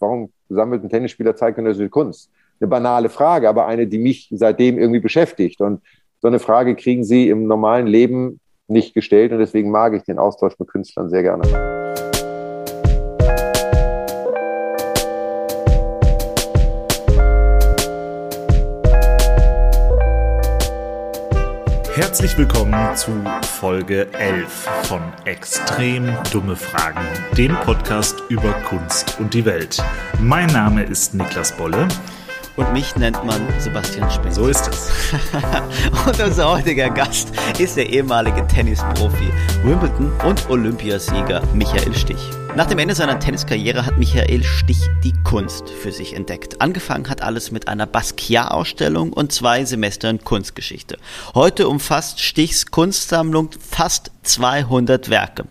warum sammelt ein Tennisspieler zeitgenössische Kunst? Eine banale Frage, aber eine, die mich seitdem irgendwie beschäftigt. Und so eine Frage kriegen Sie im normalen Leben nicht gestellt und deswegen mag ich den Austausch mit Künstlern sehr gerne. Herzlich willkommen zu Folge 11 von Extrem dumme Fragen, dem Podcast über Kunst und die Welt. Mein Name ist Niklas Bolle. Und mich nennt man Sebastian Spitz. So ist es. und unser heutiger Gast ist der ehemalige Tennisprofi, Wimbledon und Olympiasieger Michael Stich. Nach dem Ende seiner Tenniskarriere hat Michael Stich die Kunst für sich entdeckt. Angefangen hat alles mit einer Basquiat-Ausstellung und zwei Semestern Kunstgeschichte. Heute umfasst Stichs Kunstsammlung fast 200 Werke.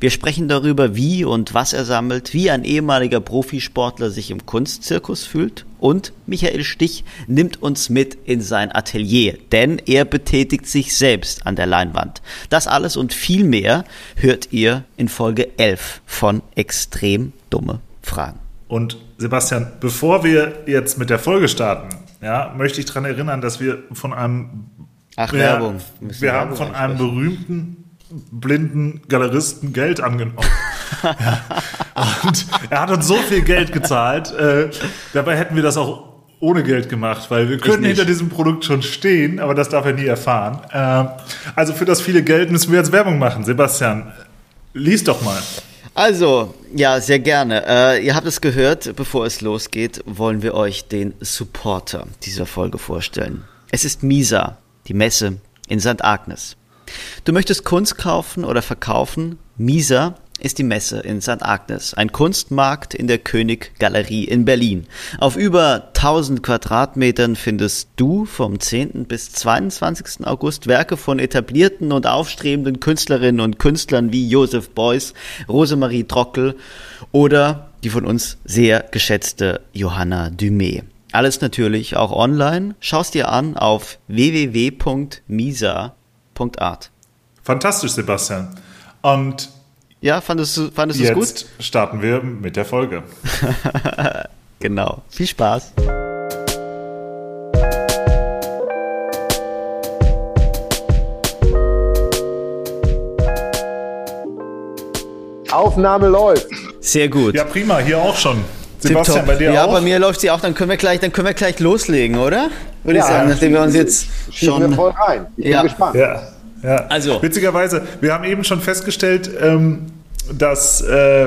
Wir sprechen darüber, wie und was er sammelt, wie ein ehemaliger Profisportler sich im Kunstzirkus fühlt und Michael Stich nimmt uns mit in sein Atelier, denn er betätigt sich selbst an der Leinwand. Das alles und viel mehr hört ihr in Folge 11 von Extrem dumme Fragen. Und Sebastian, bevor wir jetzt mit der Folge starten, ja, möchte ich daran erinnern, dass wir von einem Ach, Werbung. Wir, wir haben von einem berühmten blinden Galeristen Geld angenommen. Ja. Und er hat uns so viel Geld gezahlt. Äh, dabei hätten wir das auch ohne Geld gemacht, weil wir können hinter diesem Produkt schon stehen, aber das darf er nie erfahren. Äh, also für das viele Geld müssen wir jetzt Werbung machen. Sebastian, lies doch mal. Also, ja, sehr gerne. Äh, ihr habt es gehört, bevor es losgeht, wollen wir euch den Supporter dieser Folge vorstellen. Es ist Misa, die Messe in St. Agnes. Du möchtest Kunst kaufen oder verkaufen? Misa ist die Messe in St. Agnes, ein Kunstmarkt in der König Galerie in Berlin. Auf über 1000 Quadratmetern findest du vom 10. bis 22. August Werke von etablierten und aufstrebenden Künstlerinnen und Künstlern wie Josef Beuys, Rosemarie Trockel oder die von uns sehr geschätzte Johanna Dumé. Alles natürlich auch online. Schaust dir an auf www.misa.com Art. Fantastisch, Sebastian. Und ja, fandest du, fandest es gut? Jetzt starten wir mit der Folge. genau. Viel Spaß. Aufnahme läuft. Sehr gut. Ja, prima, hier auch schon. Sebastian, bei dir ja, auch? Ja, bei mir läuft sie auch. Dann können wir gleich, dann können wir gleich loslegen, oder? Würde ja, ich sagen, nachdem wir uns jetzt schon. Wir voll rein. Ich ja. bin gespannt. Ja, ja. Also. Witzigerweise, wir haben eben schon festgestellt, ähm, dass äh,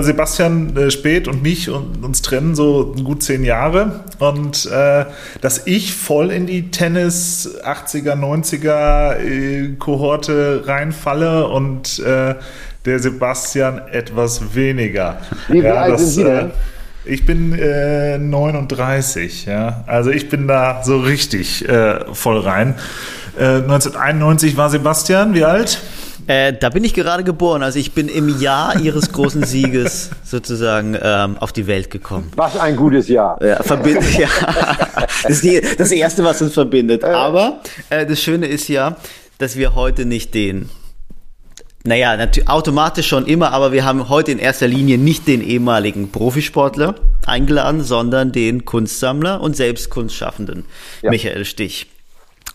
Sebastian äh, Spät und mich und uns trennen so gut zehn Jahre und äh, dass ich voll in die Tennis 80er, 90er äh, Kohorte reinfalle und äh, der Sebastian etwas weniger. Wie ja, alt das, sind Sie denn? Äh, ich bin äh, 39, ja. Also ich bin da so richtig äh, voll rein. Äh, 1991 war Sebastian, wie alt? Äh, da bin ich gerade geboren. Also ich bin im Jahr ihres großen Sieges sozusagen ähm, auf die Welt gekommen. Was ein gutes Jahr. Ja, verbindet, ja. Das ist die, das Erste, was uns verbindet. Äh. Aber äh, das Schöne ist ja, dass wir heute nicht den naja, automatisch schon immer, aber wir haben heute in erster Linie nicht den ehemaligen Profisportler eingeladen, sondern den Kunstsammler und selbst Kunstschaffenden ja. Michael Stich.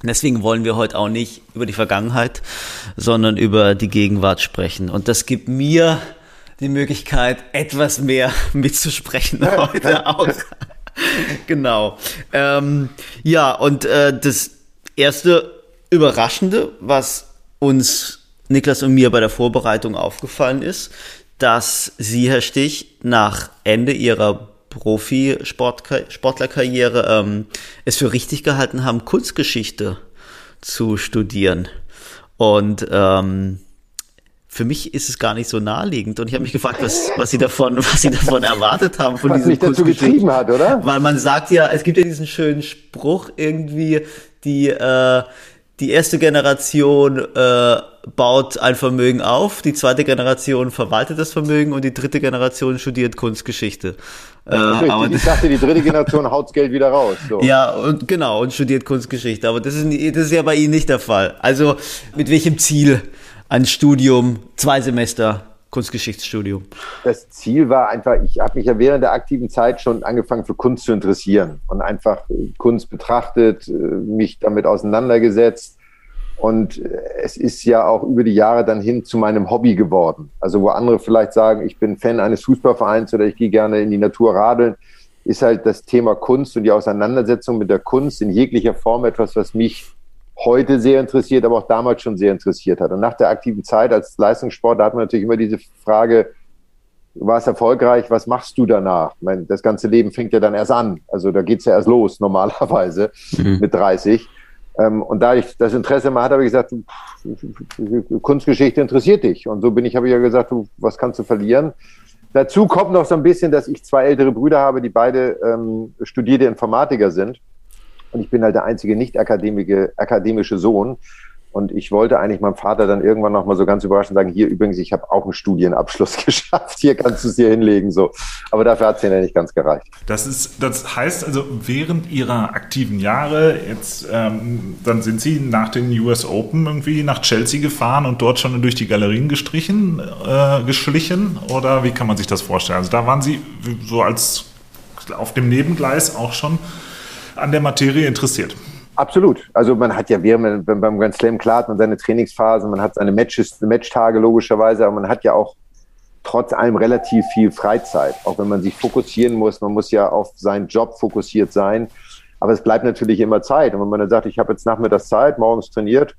Deswegen wollen wir heute auch nicht über die Vergangenheit, sondern über die Gegenwart sprechen. Und das gibt mir die Möglichkeit, etwas mehr mitzusprechen heute auch. genau. Ähm, ja, und äh, das erste Überraschende, was uns Niklas und mir bei der Vorbereitung aufgefallen ist, dass Sie, Herr Stich, nach Ende Ihrer Profisportlerkarriere ähm, es für richtig gehalten haben, Kunstgeschichte zu studieren. Und ähm, für mich ist es gar nicht so naheliegend und ich habe mich gefragt, was, was sie davon, was sie davon erwartet haben von was diesem mich dazu getrieben hat, oder? Weil man sagt ja, es gibt ja diesen schönen Spruch irgendwie, die äh, die erste Generation äh, baut ein Vermögen auf, die zweite Generation verwaltet das Vermögen und die dritte Generation studiert Kunstgeschichte. Äh, aber ich dachte, die dritte Generation haut Geld wieder raus. So. Ja, und genau, und studiert Kunstgeschichte. Aber das ist, das ist ja bei Ihnen nicht der Fall. Also mit welchem Ziel ein Studium, zwei Semester Kunstgeschichtsstudium? Das Ziel war einfach, ich habe mich ja während der aktiven Zeit schon angefangen für Kunst zu interessieren und einfach Kunst betrachtet, äh, mich damit auseinandergesetzt. Und äh, es ist ja auch über die Jahre dann hin zu meinem Hobby geworden. Also wo andere vielleicht sagen, ich bin Fan eines Fußballvereins oder ich gehe gerne in die Natur radeln, ist halt das Thema Kunst und die Auseinandersetzung mit der Kunst in jeglicher Form etwas, was mich heute sehr interessiert, aber auch damals schon sehr interessiert hat. Und nach der aktiven Zeit als Leistungssportler hat man natürlich immer diese Frage, war es erfolgreich, was machst du danach? Meine, das ganze Leben fängt ja dann erst an. Also da geht's ja erst los, normalerweise mhm. mit 30. Ähm, und da ich das Interesse mal hatte, habe ich gesagt, Kunstgeschichte interessiert dich. Und so bin ich, habe ich ja gesagt, was kannst du verlieren? Dazu kommt noch so ein bisschen, dass ich zwei ältere Brüder habe, die beide ähm, studierte Informatiker sind. Und ich bin halt der einzige nicht akademische Sohn. Und ich wollte eigentlich meinem Vater dann irgendwann noch mal so ganz überraschend sagen, hier übrigens, ich habe auch einen Studienabschluss geschafft, hier kannst du es dir hinlegen. so. Aber dafür hat es ja nicht ganz gereicht. Das, ist, das heißt also, während Ihrer aktiven Jahre, jetzt ähm, dann sind Sie nach den US Open irgendwie nach Chelsea gefahren und dort schon durch die Galerien gestrichen, äh, geschlichen? Oder wie kann man sich das vorstellen? Also da waren Sie so als auf dem Nebengleis auch schon an der Materie interessiert. Absolut. Also man hat ja während beim Grand Slam klar hat man seine Trainingsphasen, man hat seine Matches, Matchtage logischerweise, aber man hat ja auch trotz allem relativ viel Freizeit, auch wenn man sich fokussieren muss. Man muss ja auf seinen Job fokussiert sein. Aber es bleibt natürlich immer Zeit. Und wenn man dann sagt, ich habe jetzt nachmittags Zeit, morgens trainiert,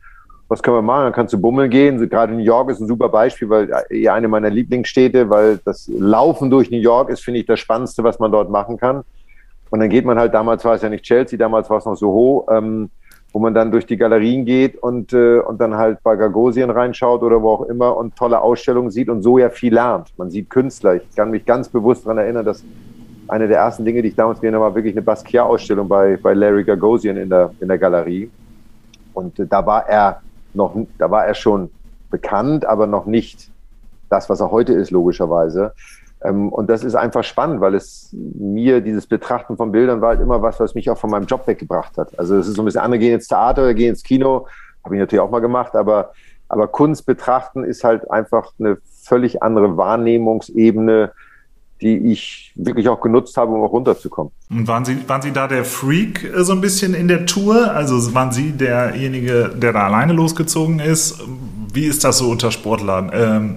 was können wir machen? Dann kannst du bummeln gehen. Gerade New York ist ein super Beispiel, weil ja eine meiner Lieblingsstädte, weil das Laufen durch New York ist, finde ich, das Spannendste, was man dort machen kann. Und dann geht man halt, damals war es ja nicht Chelsea, damals war es noch Soho, ähm, wo man dann durch die Galerien geht und, äh, und dann halt bei Gagosien reinschaut oder wo auch immer und tolle Ausstellungen sieht und so ja viel lernt. Man sieht Künstler. Ich kann mich ganz bewusst daran erinnern, dass eine der ersten Dinge, die ich damals gesehen habe, war wirklich eine Basquiat-Ausstellung bei, bei Larry Gagosian in der, in der Galerie. Und äh, da war er noch, da war er schon bekannt, aber noch nicht das, was er heute ist, logischerweise. Ähm, und das ist einfach spannend, weil es mir dieses Betrachten von Bildern war halt immer was, was mich auch von meinem Job weggebracht hat. Also es ist so ein bisschen, andere gehen ins Theater oder gehen ins Kino, habe ich natürlich auch mal gemacht, aber, aber Kunst betrachten ist halt einfach eine völlig andere Wahrnehmungsebene, die ich wirklich auch genutzt habe, um auch runterzukommen. Und waren Sie, waren Sie da der Freak äh, so ein bisschen in der Tour? Also waren Sie derjenige, der da alleine losgezogen ist? Wie ist das so unter Sportlern? Ähm,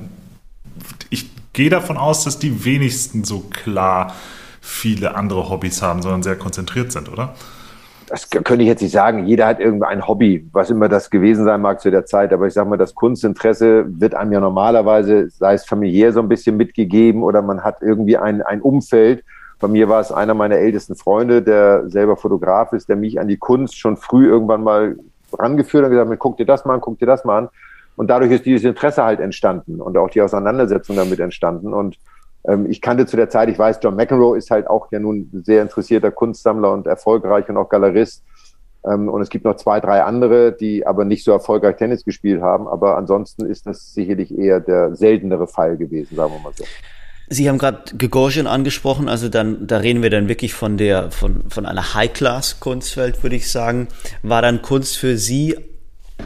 gehe davon aus, dass die wenigsten so klar viele andere Hobbys haben, sondern sehr konzentriert sind, oder? Das könnte ich jetzt nicht sagen. Jeder hat irgendwie ein Hobby, was immer das gewesen sein mag zu der Zeit. Aber ich sage mal, das Kunstinteresse wird einem ja normalerweise, sei es familiär so ein bisschen mitgegeben oder man hat irgendwie ein, ein Umfeld. Bei mir war es einer meiner ältesten Freunde, der selber Fotograf ist, der mich an die Kunst schon früh irgendwann mal rangeführt hat und gesagt, guck dir das mal an, guck dir das mal an. Und dadurch ist dieses Interesse halt entstanden und auch die Auseinandersetzung damit entstanden. Und ähm, ich kannte zu der Zeit, ich weiß, John McEnroe ist halt auch ja nun sehr interessierter Kunstsammler und erfolgreich und auch Galerist. Ähm, und es gibt noch zwei, drei andere, die aber nicht so erfolgreich Tennis gespielt haben. Aber ansonsten ist das sicherlich eher der seltenere Fall gewesen, sagen wir mal so. Sie haben gerade Gagosian angesprochen, also dann, da reden wir dann wirklich von der, von, von einer High-Class-Kunstwelt, würde ich sagen. War dann Kunst für Sie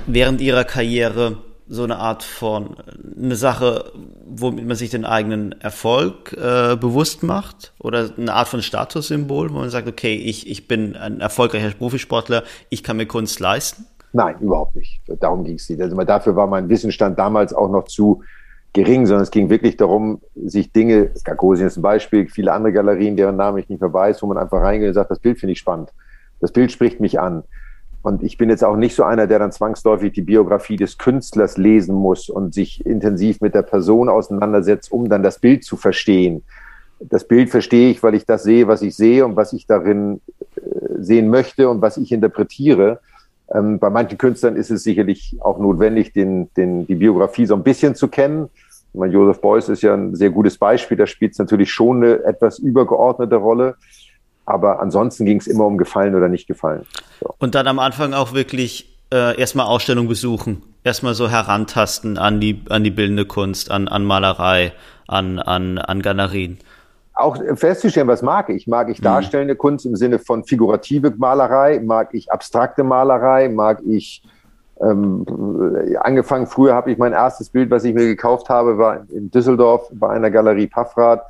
während Ihrer Karriere so eine Art von eine Sache, womit man sich den eigenen Erfolg äh, bewusst macht oder eine Art von Statussymbol, wo man sagt, okay, ich, ich bin ein erfolgreicher Profisportler, ich kann mir Kunst leisten? Nein, überhaupt nicht. Darum ging es nicht. Also dafür war mein Wissensstand damals auch noch zu gering, sondern es ging wirklich darum, sich Dinge, Gagosien ist ein Beispiel, viele andere Galerien, deren Namen ich nicht mehr weiß, wo man einfach reingeht und sagt, das Bild finde ich spannend. Das Bild spricht mich an. Und ich bin jetzt auch nicht so einer, der dann zwangsläufig die Biografie des Künstlers lesen muss und sich intensiv mit der Person auseinandersetzt, um dann das Bild zu verstehen. Das Bild verstehe ich, weil ich das sehe, was ich sehe und was ich darin äh, sehen möchte und was ich interpretiere. Ähm, bei manchen Künstlern ist es sicherlich auch notwendig, den, den, die Biografie so ein bisschen zu kennen. Meine, Joseph Beuys ist ja ein sehr gutes Beispiel. Da spielt es natürlich schon eine etwas übergeordnete Rolle. Aber ansonsten ging es immer um Gefallen oder nicht gefallen. So. Und dann am Anfang auch wirklich äh, erstmal Ausstellung besuchen, erstmal so herantasten an die, an die bildende Kunst, an, an Malerei, an, an, an Galerien. Auch festzustellen, was mag ich? Mag ich mhm. darstellende mhm. Kunst im Sinne von figurative Malerei? Mag ich abstrakte Malerei? Mag ich Ähm, angefangen früher habe ich mein erstes Bild, was ich mir gekauft habe, war in Düsseldorf bei einer Galerie Paffrath.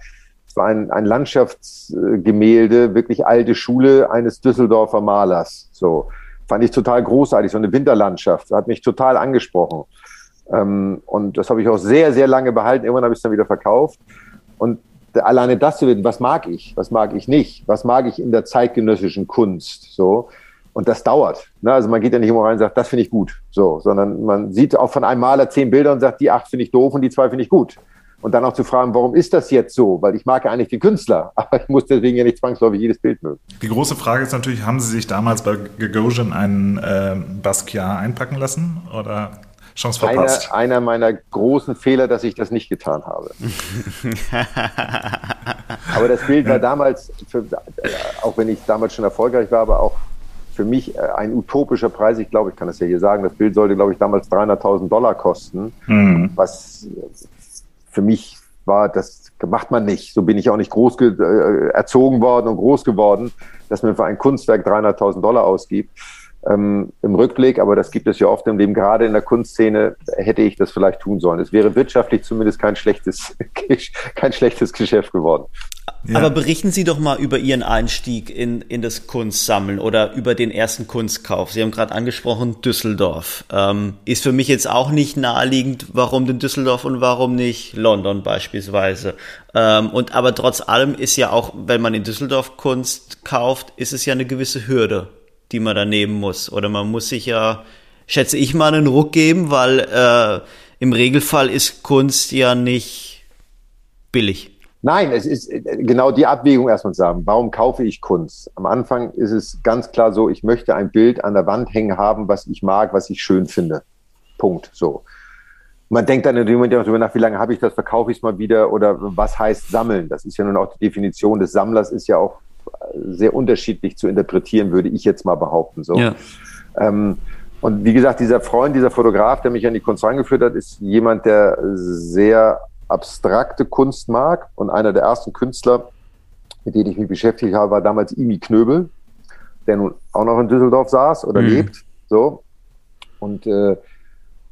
Es war ein, ein Landschaftsgemälde, wirklich alte Schule eines Düsseldorfer Malers. So fand ich total großartig, so eine Winterlandschaft. Hat mich total angesprochen. Ähm, und das habe ich auch sehr, sehr lange behalten. Irgendwann habe ich es dann wieder verkauft. Und alleine das zu wissen, was mag ich, was mag ich nicht, was mag ich in der zeitgenössischen Kunst, so. Und das dauert. Ne? Also man geht ja nicht immer rein und sagt, das finde ich gut, so, sondern man sieht auch von einem Maler zehn Bilder und sagt, die acht finde ich doof und die zwei finde ich gut. Und dann auch zu fragen, warum ist das jetzt so? Weil ich mag ja eigentlich den Künstler, aber ich muss deswegen ja nicht zwangsläufig jedes Bild mögen. Die große Frage ist natürlich, haben Sie sich damals bei Gagosian einen äh, Basquiat einpacken lassen? Oder Chance verpasst. Einer, einer meiner großen Fehler, dass ich das nicht getan habe. aber das Bild war damals, für, auch wenn ich damals schon erfolgreich war, aber auch für mich äh, ein utopischer Preis. Ich glaube, ich kann das ja hier sagen. Das Bild sollte, glaube ich, damals 300.000 Dollar kosten, mhm. was für mich war, das macht man nicht. So bin ich auch nicht groß äh, erzogen worden und groß geworden, dass man für ein Kunstwerk 300.000 Dollar ausgibt ähm, im Rückblick, aber das gibt es ja oft im Leben, gerade in der Kunstszene hätte ich das vielleicht tun sollen. Es wäre wirtschaftlich zumindest kein schlechtes, kein schlechtes Geschäft geworden. Ja. Aber berichten Sie doch mal über Ihren Einstieg in, in das Kunstsammeln oder über den ersten Kunstkauf. Sie haben gerade angesprochen Düsseldorf. Ähm, ist für mich jetzt auch nicht naheliegend, warum denn Düsseldorf und warum nicht London beispielsweise. Ähm, und aber trotz allem ist ja auch, wenn man in Düsseldorf Kunst kauft, ist es ja eine gewisse Hürde die man da nehmen muss. Oder man muss sich ja, schätze ich mal, einen Ruck geben, weil äh, im Regelfall ist Kunst ja nicht billig. Nein, es ist äh, genau die Abwägung erstmal sagen. Warum kaufe ich Kunst? Am Anfang ist es ganz klar so, ich möchte ein Bild an der Wand hängen haben, was ich mag, was ich schön finde. Punkt. So. Man denkt dann in dem Moment darüber nach, wie lange habe ich das, verkaufe ich es mal wieder oder was heißt sammeln? Das ist ja nun auch die Definition des Sammlers, ist ja auch sehr unterschiedlich zu interpretieren, würde ich jetzt mal behaupten. So. Ja. Ähm, und wie gesagt, dieser Freund, dieser Fotograf, der mich an die Kunst rangeführt hat, ist jemand, der sehr abstrakte Kunst mag. Und einer der ersten Künstler, mit denen ich mich beschäftigt habe, war damals Imi Knöbel, der nun auch noch in Düsseldorf saß oder mhm. lebt. So. Und, äh,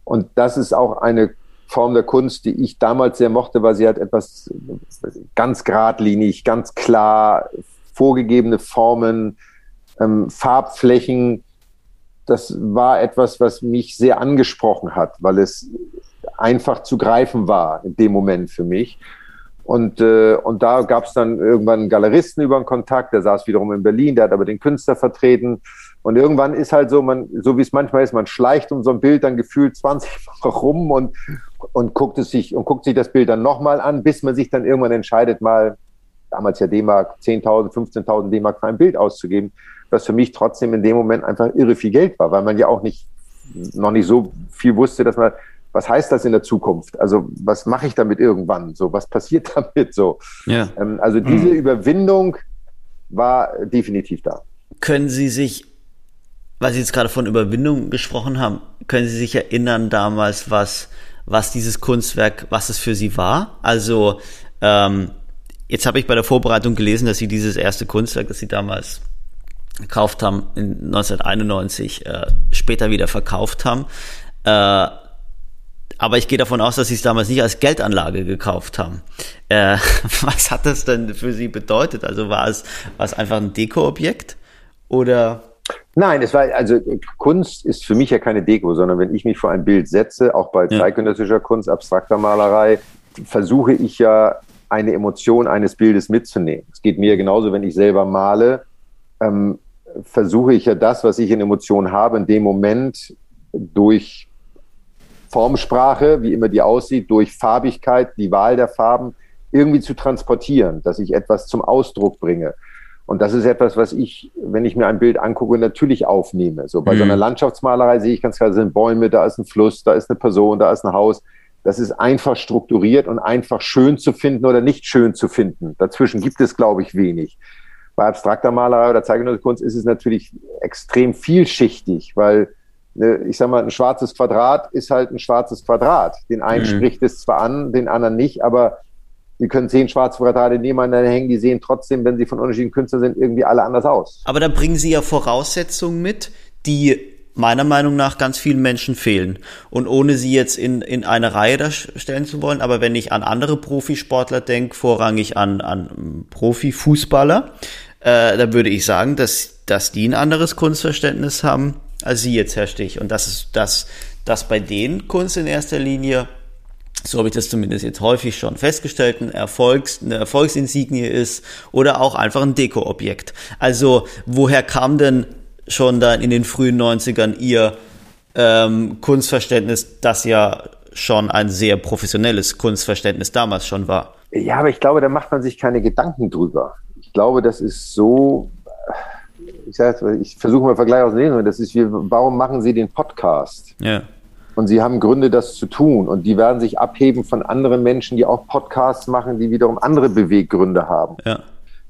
und das ist auch eine Form der Kunst, die ich damals sehr mochte, weil sie halt etwas ganz geradlinig, ganz klar, vorgegebene Formen, ähm, Farbflächen. Das war etwas, was mich sehr angesprochen hat, weil es einfach zu greifen war in dem Moment für mich. Und, äh, und da gab es dann irgendwann einen Galeristen über einen Kontakt, der saß wiederum in Berlin, der hat aber den Künstler vertreten. Und irgendwann ist halt so, man, so wie es manchmal ist, man schleicht um so ein Bild dann gefühlt 20 Mal rum und, und guckt es sich und guckt sich das Bild dann nochmal an, bis man sich dann irgendwann entscheidet, mal damals ja D-Mark 10.000, 15.000 D-Mark für ein Bild auszugeben, was für mich trotzdem in dem Moment einfach irre viel Geld war, weil man ja auch nicht, noch nicht so viel wusste, dass man, was heißt das in der Zukunft? Also was mache ich damit irgendwann? So, was passiert damit so? Ja. Ähm, also diese mhm. Überwindung war definitiv da. Können Sie sich, weil Sie jetzt gerade von Überwindung gesprochen haben, können Sie sich erinnern damals, was, was dieses Kunstwerk, was es für Sie war? Also ähm, Jetzt habe ich bei der Vorbereitung gelesen, dass sie dieses erste Kunstwerk, das sie damals gekauft haben, in 1991 äh, später wieder verkauft haben. Äh, aber ich gehe davon aus, dass sie es damals nicht als Geldanlage gekauft haben. Äh, was hat das denn für sie bedeutet? Also war es, war es einfach ein Dekoobjekt oder? Nein, es war, also Kunst ist für mich ja keine Deko, sondern wenn ich mich vor ein Bild setze, auch bei ja. zeitgenössischer Kunst, abstrakter Malerei, versuche ich ja eine Emotion eines Bildes mitzunehmen. Es geht mir genauso, wenn ich selber male, ähm, versuche ich ja das, was ich in Emotionen habe, in dem Moment durch Formsprache, wie immer die aussieht, durch Farbigkeit, die Wahl der Farben irgendwie zu transportieren, dass ich etwas zum Ausdruck bringe. Und das ist etwas, was ich, wenn ich mir ein Bild angucke, natürlich aufnehme. So bei mhm. so einer Landschaftsmalerei sehe ich ganz klar, da sind Bäume, da ist ein Fluss, da ist eine Person, da ist ein Haus. Das ist einfach strukturiert und einfach schön zu finden oder nicht schön zu finden. Dazwischen gibt es, glaube ich, wenig. Bei abstrakter Malerei oder zeichnender Kunst ist es natürlich extrem vielschichtig, weil ich sage mal, ein schwarzes Quadrat ist halt ein schwarzes Quadrat. Den einen mhm. spricht es zwar an, den anderen nicht, aber Sie können zehn schwarze Quadrate nebeneinander hängen, die sehen trotzdem, wenn sie von unterschiedlichen Künstlern sind, irgendwie alle anders aus. Aber da bringen Sie ja Voraussetzungen mit, die meiner Meinung nach ganz vielen Menschen fehlen. Und ohne sie jetzt in, in eine Reihe da stellen zu wollen, aber wenn ich an andere Profisportler denke, vorrangig an, an Profifußballer, äh, da würde ich sagen, dass, dass die ein anderes Kunstverständnis haben als sie jetzt, Herr Stich. Und das ist das, dass bei denen Kunst in erster Linie so habe ich das zumindest jetzt häufig schon festgestellt, ein Erfolgs, eine Erfolgsinsignie ist oder auch einfach ein Dekoobjekt. Also woher kam denn schon dann in den frühen 90ern ihr ähm, Kunstverständnis, das ja schon ein sehr professionelles Kunstverständnis damals schon war? Ja, aber ich glaube, da macht man sich keine Gedanken drüber. Ich glaube, das ist so, ich, ich versuche mal Vergleich aus dem das ist wie, warum machen Sie den Podcast? Ja und sie haben Gründe, das zu tun. Und die werden sich abheben von anderen Menschen, die auch Podcasts machen, die wiederum andere Beweggründe haben. Ja.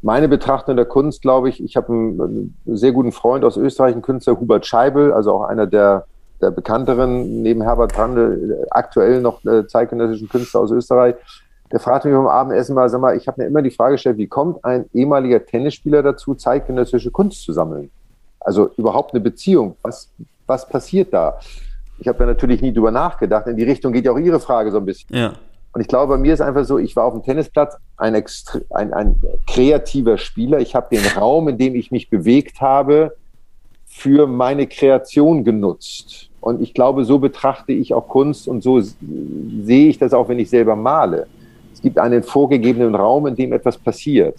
Meine Betrachtung der Kunst, glaube ich, ich habe einen sehr guten Freund aus Österreich, einen Künstler Hubert Scheibel, also auch einer der, der bekannteren, neben Herbert Brande, aktuell noch äh, zeitgenössischen Künstler aus Österreich. Der fragte mich beim Abendessen mal, sag mal, ich habe mir immer die Frage gestellt, wie kommt ein ehemaliger Tennisspieler dazu, zeitgenössische Kunst zu sammeln? Also überhaupt eine Beziehung. Was, was passiert da? ich habe da natürlich nie drüber nachgedacht. In die Richtung geht ja auch Ihre Frage so ein bisschen. Ja. Und ich glaube, bei mir ist einfach so, ich war auf dem Tennisplatz ein, ein, ein kreativer Spieler. Ich habe den Raum, in dem ich mich bewegt habe, für meine Kreation genutzt. Und ich glaube, so betrachte ich auch Kunst und so sehe ich das auch, wenn ich selber male. Es gibt einen vorgegebenen Raum, in dem etwas passiert.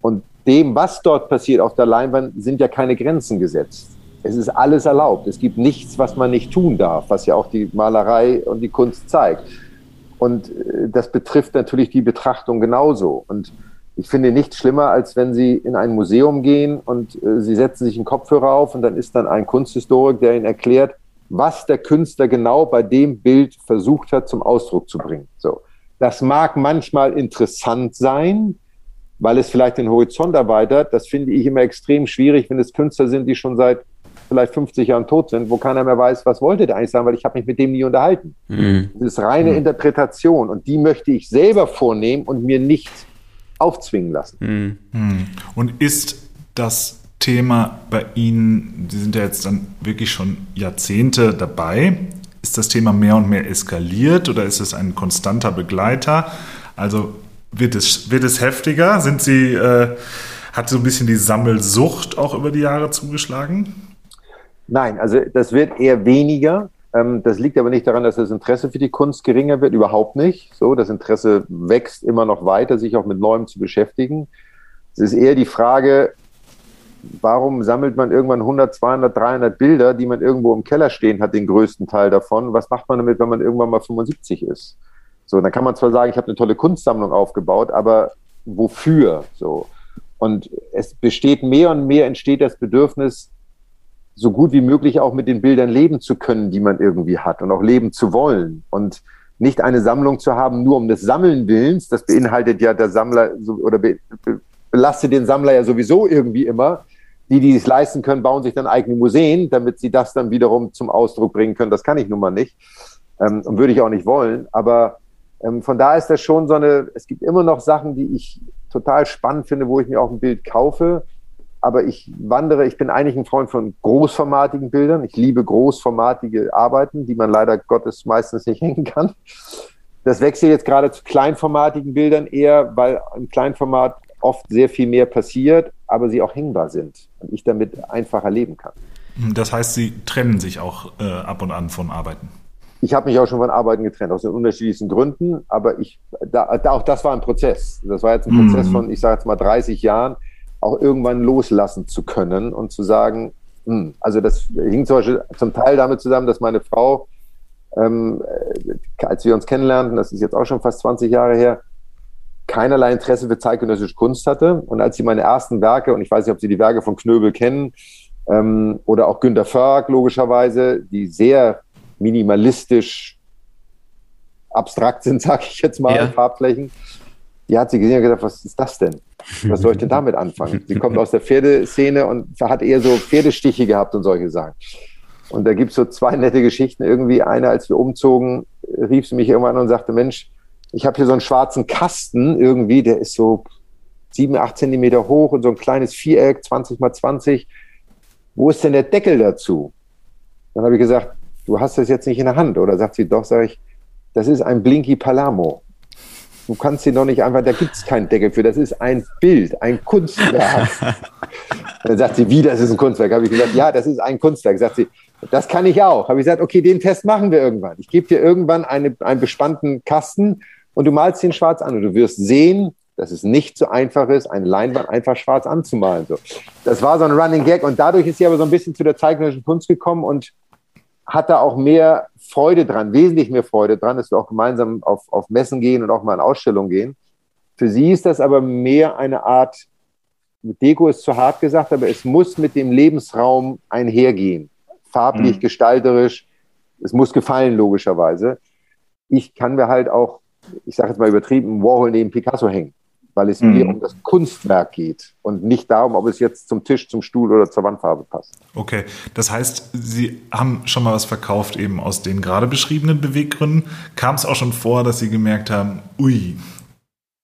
Und dem, was dort passiert auf der Leinwand, sind ja keine Grenzen gesetzt es ist alles erlaubt. Es gibt nichts, was man nicht tun darf, was ja auch die Malerei und die Kunst zeigt. Und äh, das betrifft natürlich die Betrachtung genauso. Und ich finde nichts schlimmer, als wenn Sie in ein Museum gehen und äh, Sie setzen sich einen Kopfhörer auf und dann ist dann ein Kunsthistorik, der Ihnen erklärt, was der Künstler genau bei dem Bild versucht hat zum Ausdruck zu bringen. So. Das mag manchmal interessant sein, weil es vielleicht den Horizont erweitert. Das finde ich immer extrem schwierig, wenn es Künstler sind, die schon seit vielleicht 50 Jahren tot sind, wo keiner mehr weiß, was wollte der eigentlich sagen, weil ich habe mich mit dem nie unterhalten. Mhm. Das ist reine mhm. Interpretation und die möchte ich selber vornehmen und mir nicht aufzwingen lassen. Mhm. mhm. Und ist das Thema bei Ihnen, Sie sind ja jetzt dann wirklich schon Jahrzehnte dabei, ist das Thema mehr und mehr eskaliert oder ist es ein konstanter Begleiter? Also wird es, wird es heftiger? Sind Sie, äh, hat so ein bisschen die Sammelsucht auch über die Jahre zugeschlagen? Nein, also das wird eher weniger. Ähm, das liegt aber nicht daran, dass das Interesse für die Kunst geringer wird, überhaupt nicht. So, das Interesse wächst immer noch weiter, sich auch mit Neuem zu beschäftigen. Es ist eher die Frage, warum sammelt man irgendwann 100, 200, 300 Bilder, die man irgendwo im Keller stehen hat, den größten Teil davon? Was macht man damit, wenn man irgendwann mal 75 ist? So, dann kann man zwar sagen, ich habe eine tolle Kunstsammlung aufgebaut, aber wofür? So. Und es besteht mehr und mehr entsteht das Bedürfnis, so gut wie möglich auch mit den Bildern leben zu können, die man irgendwie hat und auch leben zu wollen. Und nicht eine Sammlung zu haben, nur um des Sammeln Willens, das beinhaltet ja der Sammler oder be, belastet den Sammler ja sowieso irgendwie immer. Die, die es leisten können, bauen sich dann eigene Museen, damit sie das dann wiederum zum Ausdruck bringen können. Das kann ich nun mal nicht ähm, und würde ich auch nicht wollen. Aber ähm, von da ist das schon so eine, es gibt immer noch Sachen, die ich total spannend finde, wo ich mir auch ein Bild kaufe aber ich wandere, ich bin eigentlich ein Freund von großformatigen Bildern. Ich liebe großformatige Arbeiten, die man leider Gottes meistens nicht hängen kann. Das wechselt jetzt gerade zu kleinformatigen Bildern eher, weil im Kleinformat oft sehr viel mehr passiert, aber sie auch hängbar sind und ich damit einfacher leben kann. Das heißt, Sie trennen sich auch äh, ab und an von Arbeiten? Ich habe mich auch schon von Arbeiten getrennt, aus den unterschiedlichsten Gründen, aber ich, da, da, auch das war ein Prozess. Das war jetzt ein Prozess mhm. von, ich sage jetzt mal, 30 Jahren, auch irgendwann loslassen zu können und zu sagen, mh, hm, also das hing zum Beispiel zum Teil damit zusammen, dass meine Frau, ähm, äh, als wir uns kennenlernten, das ist jetzt auch schon fast 20 Jahre her, keinerlei Interesse für zeitgenössische Kunst hatte. Und als sie meine ersten Werke, und ich weiß nicht, ob Sie die Werke von Knöbel kennen, ähm, oder auch Günter Förg logischerweise, die sehr minimalistisch abstrakt sind, sage ich jetzt mal, ja. Farbflächen, die hat sie gesehen und gedacht, was ist das denn? Was soll ich denn damit anfangen? Sie kommt aus der Pferdeszene und hat eher so Pferdestiche gehabt und solche Sachen. Und da gibt es so zwei nette Geschichten. Irgendwie eine, als wir umzogen, rief sie mich irgendwann an und sagte, Mensch, ich habe hier so einen schwarzen Kasten irgendwie, der ist so sieben, acht Zentimeter hoch und so ein kleines Viereck, 20 mal 20. Wo ist denn der Deckel dazu? Dann habe ich gesagt, du hast das jetzt nicht in der Hand. Oder sagt sie, doch, sage ich, das ist ein Blinky Palamo. Du kannst sie noch nicht einfach, da gibt es keinen Deckel für. Das ist ein Bild, ein Kunstwerk. dann sagt sie, wie, das ist ein Kunstwerk? Habe ich gesagt, ja, das ist ein Kunstwerk. Sagt sie, das kann ich auch. Habe ich gesagt, okay, den Test machen wir irgendwann. Ich gebe dir irgendwann eine, einen bespannten Kasten und du malst den schwarz an und du wirst sehen, dass es nicht so einfach ist, eine Leinwand einfach schwarz anzumalen. So. Das war so ein Running Gag und dadurch ist sie aber so ein bisschen zu der zeichnerischen Kunst gekommen und hat da auch mehr Freude dran, wesentlich mehr Freude dran, dass wir auch gemeinsam auf, auf Messen gehen und auch mal in Ausstellungen gehen. Für sie ist das aber mehr eine Art, Deko ist zu hart gesagt, aber es muss mit dem Lebensraum einhergehen. Farblich, mhm. gestalterisch. Es muss gefallen, logischerweise. Ich kann mir halt auch, ich sage jetzt mal übertrieben, Warhol neben Picasso hängen weil es mhm. mir um das Kunstwerk geht und nicht darum, ob es jetzt zum Tisch, zum Stuhl oder zur Wandfarbe passt. Okay, das heißt, Sie haben schon mal was verkauft, eben aus den gerade beschriebenen Beweggründen. Kam es auch schon vor, dass Sie gemerkt haben, ui,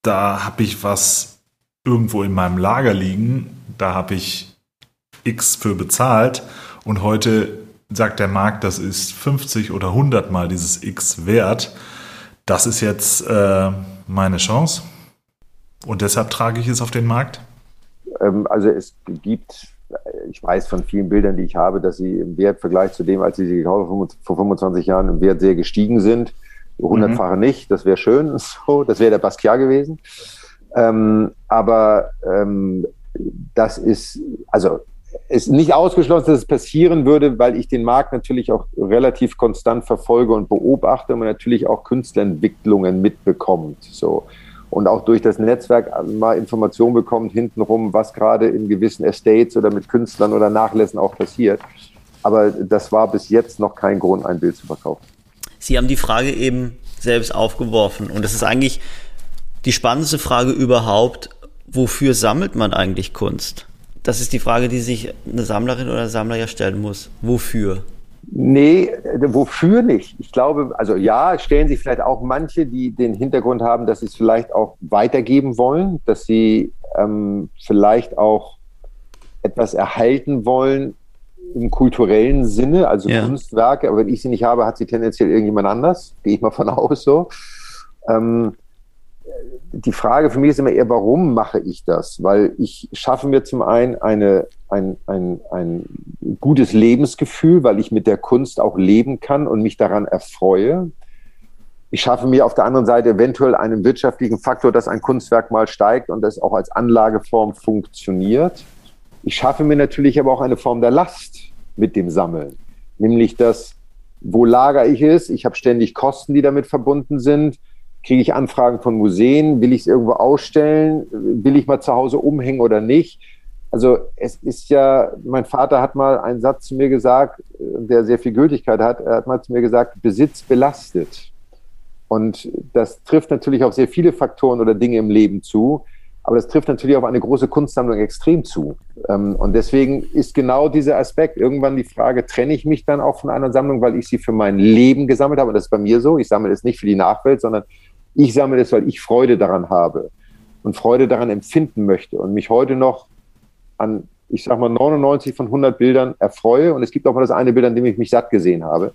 da habe ich was irgendwo in meinem Lager liegen, da habe ich X für bezahlt und heute sagt der Markt, das ist 50 oder 100 mal dieses X wert. Das ist jetzt äh, meine Chance. Und deshalb trage ich es auf den Markt? Ähm, also es gibt, ich weiß von vielen Bildern, die ich habe, dass sie im Wertvergleich zu dem, als sie sie gekauft haben, vor 25 Jahren im Wert sehr gestiegen sind. Hundertfache mhm. nicht, das wäre schön, so, das wäre der Basquiat gewesen. Ähm, aber ähm, das ist, also ist nicht ausgeschlossen, dass es passieren würde, weil ich den Markt natürlich auch relativ konstant verfolge und beobachte und man natürlich auch Künstlerentwicklungen mitbekommt. So und auch durch das Netzwerk mal Informationen bekommt hintenrum, was gerade in gewissen Estates oder mit Künstlern oder Nachlässen auch passiert. Aber das war bis jetzt noch kein Grund, ein Bild zu verkaufen. Sie haben die Frage eben selbst aufgeworfen und das ist eigentlich die spannendste Frage überhaupt, wofür sammelt man eigentlich Kunst? Das ist die Frage, die sich eine Sammlerin oder ein Sammler ja stellen muss. Wofür? Nee, wofür nicht? Ich glaube, also ja, stellen sich vielleicht auch manche, die den Hintergrund haben, dass sie es vielleicht auch weitergeben wollen, dass sie ähm, vielleicht auch etwas erhalten wollen im kulturellen Sinne, also ja. Kunstwerke. Aber wenn ich sie nicht habe, hat sie tendenziell irgendjemand anders. Gehe ich mal von aus so. Ähm, die Frage für mich ist immer eher, warum mache ich das? Weil ich schaffe mir zum einen eine, ein, ein, ein gutes Lebensgefühl, weil ich mit der Kunst auch leben kann und mich daran erfreue. Ich schaffe mir auf der anderen Seite eventuell einen wirtschaftlichen Faktor, dass ein Kunstwerk mal steigt und das auch als Anlageform funktioniert. Ich schaffe mir natürlich aber auch eine Form der Last mit dem Sammeln, nämlich das, wo lagere ich es? Ich habe ständig Kosten, die damit verbunden sind kriege ich Anfragen von Museen, will ich es irgendwo ausstellen, will ich mal zu Hause umhängen oder nicht. Also es ist ja, mein Vater hat mal einen Satz zu mir gesagt, der sehr viel Gültigkeit hat. Er hat mal zu mir gesagt, Besitz belastet. Und das trifft natürlich auf sehr viele Faktoren oder Dinge im Leben zu. Aber das trifft natürlich auf eine große Kunstsammlung extrem zu. Ähm, und deswegen ist genau dieser Aspekt irgendwann die Frage, trenne ich mich dann auch von einer Sammlung, weil ich sie für mein Leben gesammelt habe? Und das ist bei mir so. Ich sammle es nicht für die Nachwelt, sondern ich sammle es, weil ich Freude daran habe und Freude daran empfinden möchte und mich heute noch an, ich sag mal, 99 von 100 Bildern erfreue. Und es gibt auch mal das eine Bild, an dem ich mich satt gesehen habe.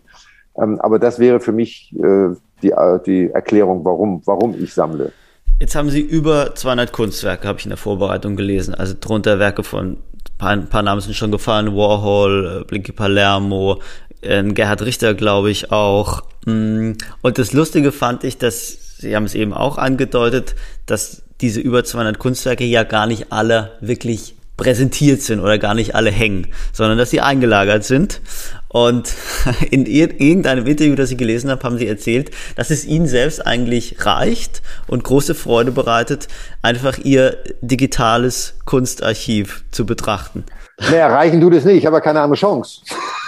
Ähm, aber das wäre für mich äh, die, äh, die Erklärung, warum, warum ich sammle. Jetzt haben Sie über 200 Kunstwerke, habe ich in der Vorbereitung gelesen. Also drunter Werke von, ein paar Namen sind schon gefallen, Warhol, äh, Blinky Palermo, äh, Gerhard Richter, glaube ich, auch. Mm, und das Lustige fand ich, dass Sie haben es eben auch angedeutet, dass diese über 200 Kunstwerke ja gar nicht alle wirklich präsentiert sind oder gar nicht alle hängen, sondern dass sie eingelagert sind. Und in irgendeinem Interview, das ich gelesen habe, haben sie erzählt, dass es ihnen selbst eigentlich reicht und große Freude bereitet, einfach ihr digitales Kunstarchiv zu betrachten. Naja, reichen tut es nicht, ja keine andere Chance.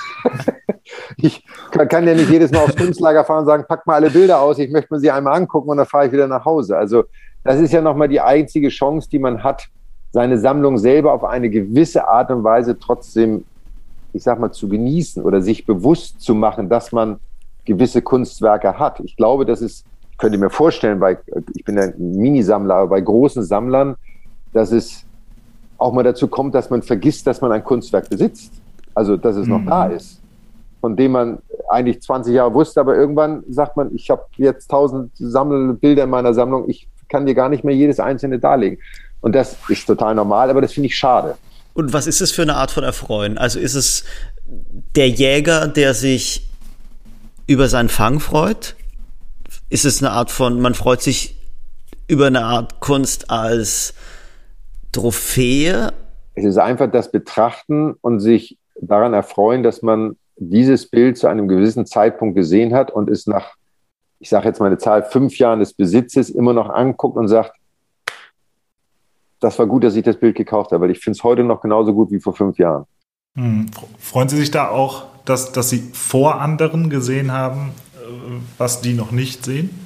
ich kann ja nicht jedes Mal aufs Kunstlager fahren und sagen, pack mal alle Bilder aus, ich möchte mir sie einmal angucken und dann fahre ich wieder nach Hause. Also das ist ja nochmal die einzige Chance, die man hat, seine Sammlung selber auf eine gewisse Art und Weise trotzdem, ich sag mal, zu genießen oder sich bewusst zu machen, dass man gewisse Kunstwerke hat. Ich glaube, das ist, könnt ihr mir vorstellen, bei, ich bin ein Minisammler, aber bei großen Sammlern, dass es auch mal dazu kommt, dass man vergisst, dass man ein Kunstwerk besitzt. Also, dass es mhm. noch da ist. von dem man eigentlich 20 Jahre wusste, aber irgendwann sagt man, ich habe jetzt tausend Sammelbilder in meiner Sammlung, ich kann dir gar nicht mehr jedes einzelne darlegen. Und das ist total normal, aber das finde ich schade. Und was ist es für eine Art von Erfreuen? Also ist es der Jäger, der sich über seinen Fang freut? Ist es eine Art von, man freut sich über eine Art Kunst als Trophäe? Es ist einfach das Betrachten und sich daran erfreuen, dass man dieses Bild zu einem gewissen Zeitpunkt gesehen hat und es nach, ich sage jetzt mal eine Zahl, fünf Jahren des Besitzes immer noch anguckt und sagt, das war gut, dass ich das Bild gekauft habe, weil ich finde es heute noch genauso gut wie vor fünf Jahren. Hm. Freuen Sie sich da auch, dass, dass Sie vor anderen gesehen haben, äh, was die noch nicht sehen?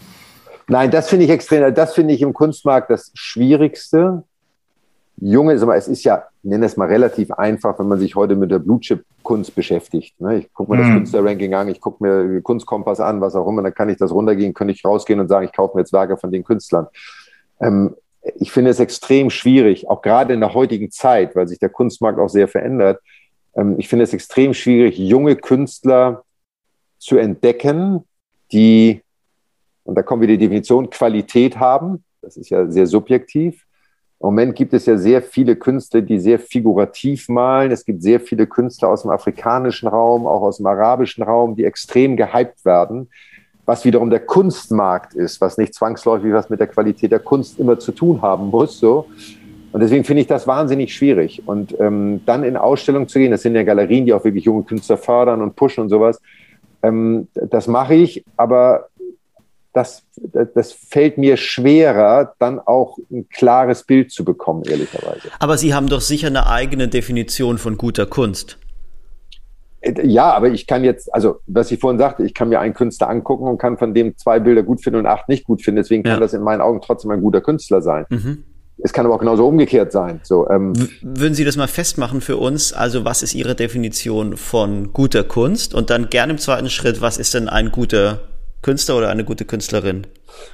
Nein, das finde ich extrem, das finde ich im Kunstmarkt das Schwierigste. Junge, es ist ja, nenne es mal relativ einfach, wenn man sich heute mit der Blue Chip Kunst beschäftigt. Ne? Ich gucke mir das mhm. Künstlerranking an, ich gucke mir Kunstkompass an, was auch immer, dann kann ich das runtergehen, könnte ich rausgehen und sagen, ich kaufe mir jetzt Werke von den Künstlern. Ähm, ich finde es extrem schwierig, auch gerade in der heutigen Zeit, weil sich der Kunstmarkt auch sehr verändert. Ähm, ich finde es extrem schwierig, junge Künstler zu entdecken, die, und da kommen wir die Definition, Qualität haben. Das ist ja sehr subjektiv. Im Moment gibt es ja sehr viele Künstler, die sehr figurativ malen. Es gibt sehr viele Künstler aus dem afrikanischen Raum, auch aus dem arabischen Raum, die extrem gehypt werden was wiederum der Kunstmarkt ist, was nicht zwangsläufig was mit der Qualität der Kunst immer zu tun haben muss. So. Und deswegen finde ich das wahnsinnig schwierig. Und ähm, dann in Ausstellungen zu gehen, das sind ja Galerien, die auch wirklich junge Künstler fördern und pushen und sowas. Ähm, das mache ich, aber das, das fällt mir schwerer, dann auch ein klares Bild zu bekommen, ehrlicherweise. Aber Sie haben doch sicher eine eigene Definition von guter Kunst. Ja, aber ich kann jetzt, also was ich vorhin sagte, ich kann mir einen Künstler angucken und kann von dem zwei Bilder gut finden und acht nicht gut finden. Deswegen kann ja. das in meinen Augen trotzdem ein guter Künstler sein. Mhm. Es kann aber auch genauso umgekehrt sein. So, ähm, Würden Sie das mal festmachen für uns? Also was ist Ihre Definition von guter Kunst? Und dann gerne im zweiten Schritt, was ist denn ein guter Künstler oder eine gute Künstlerin?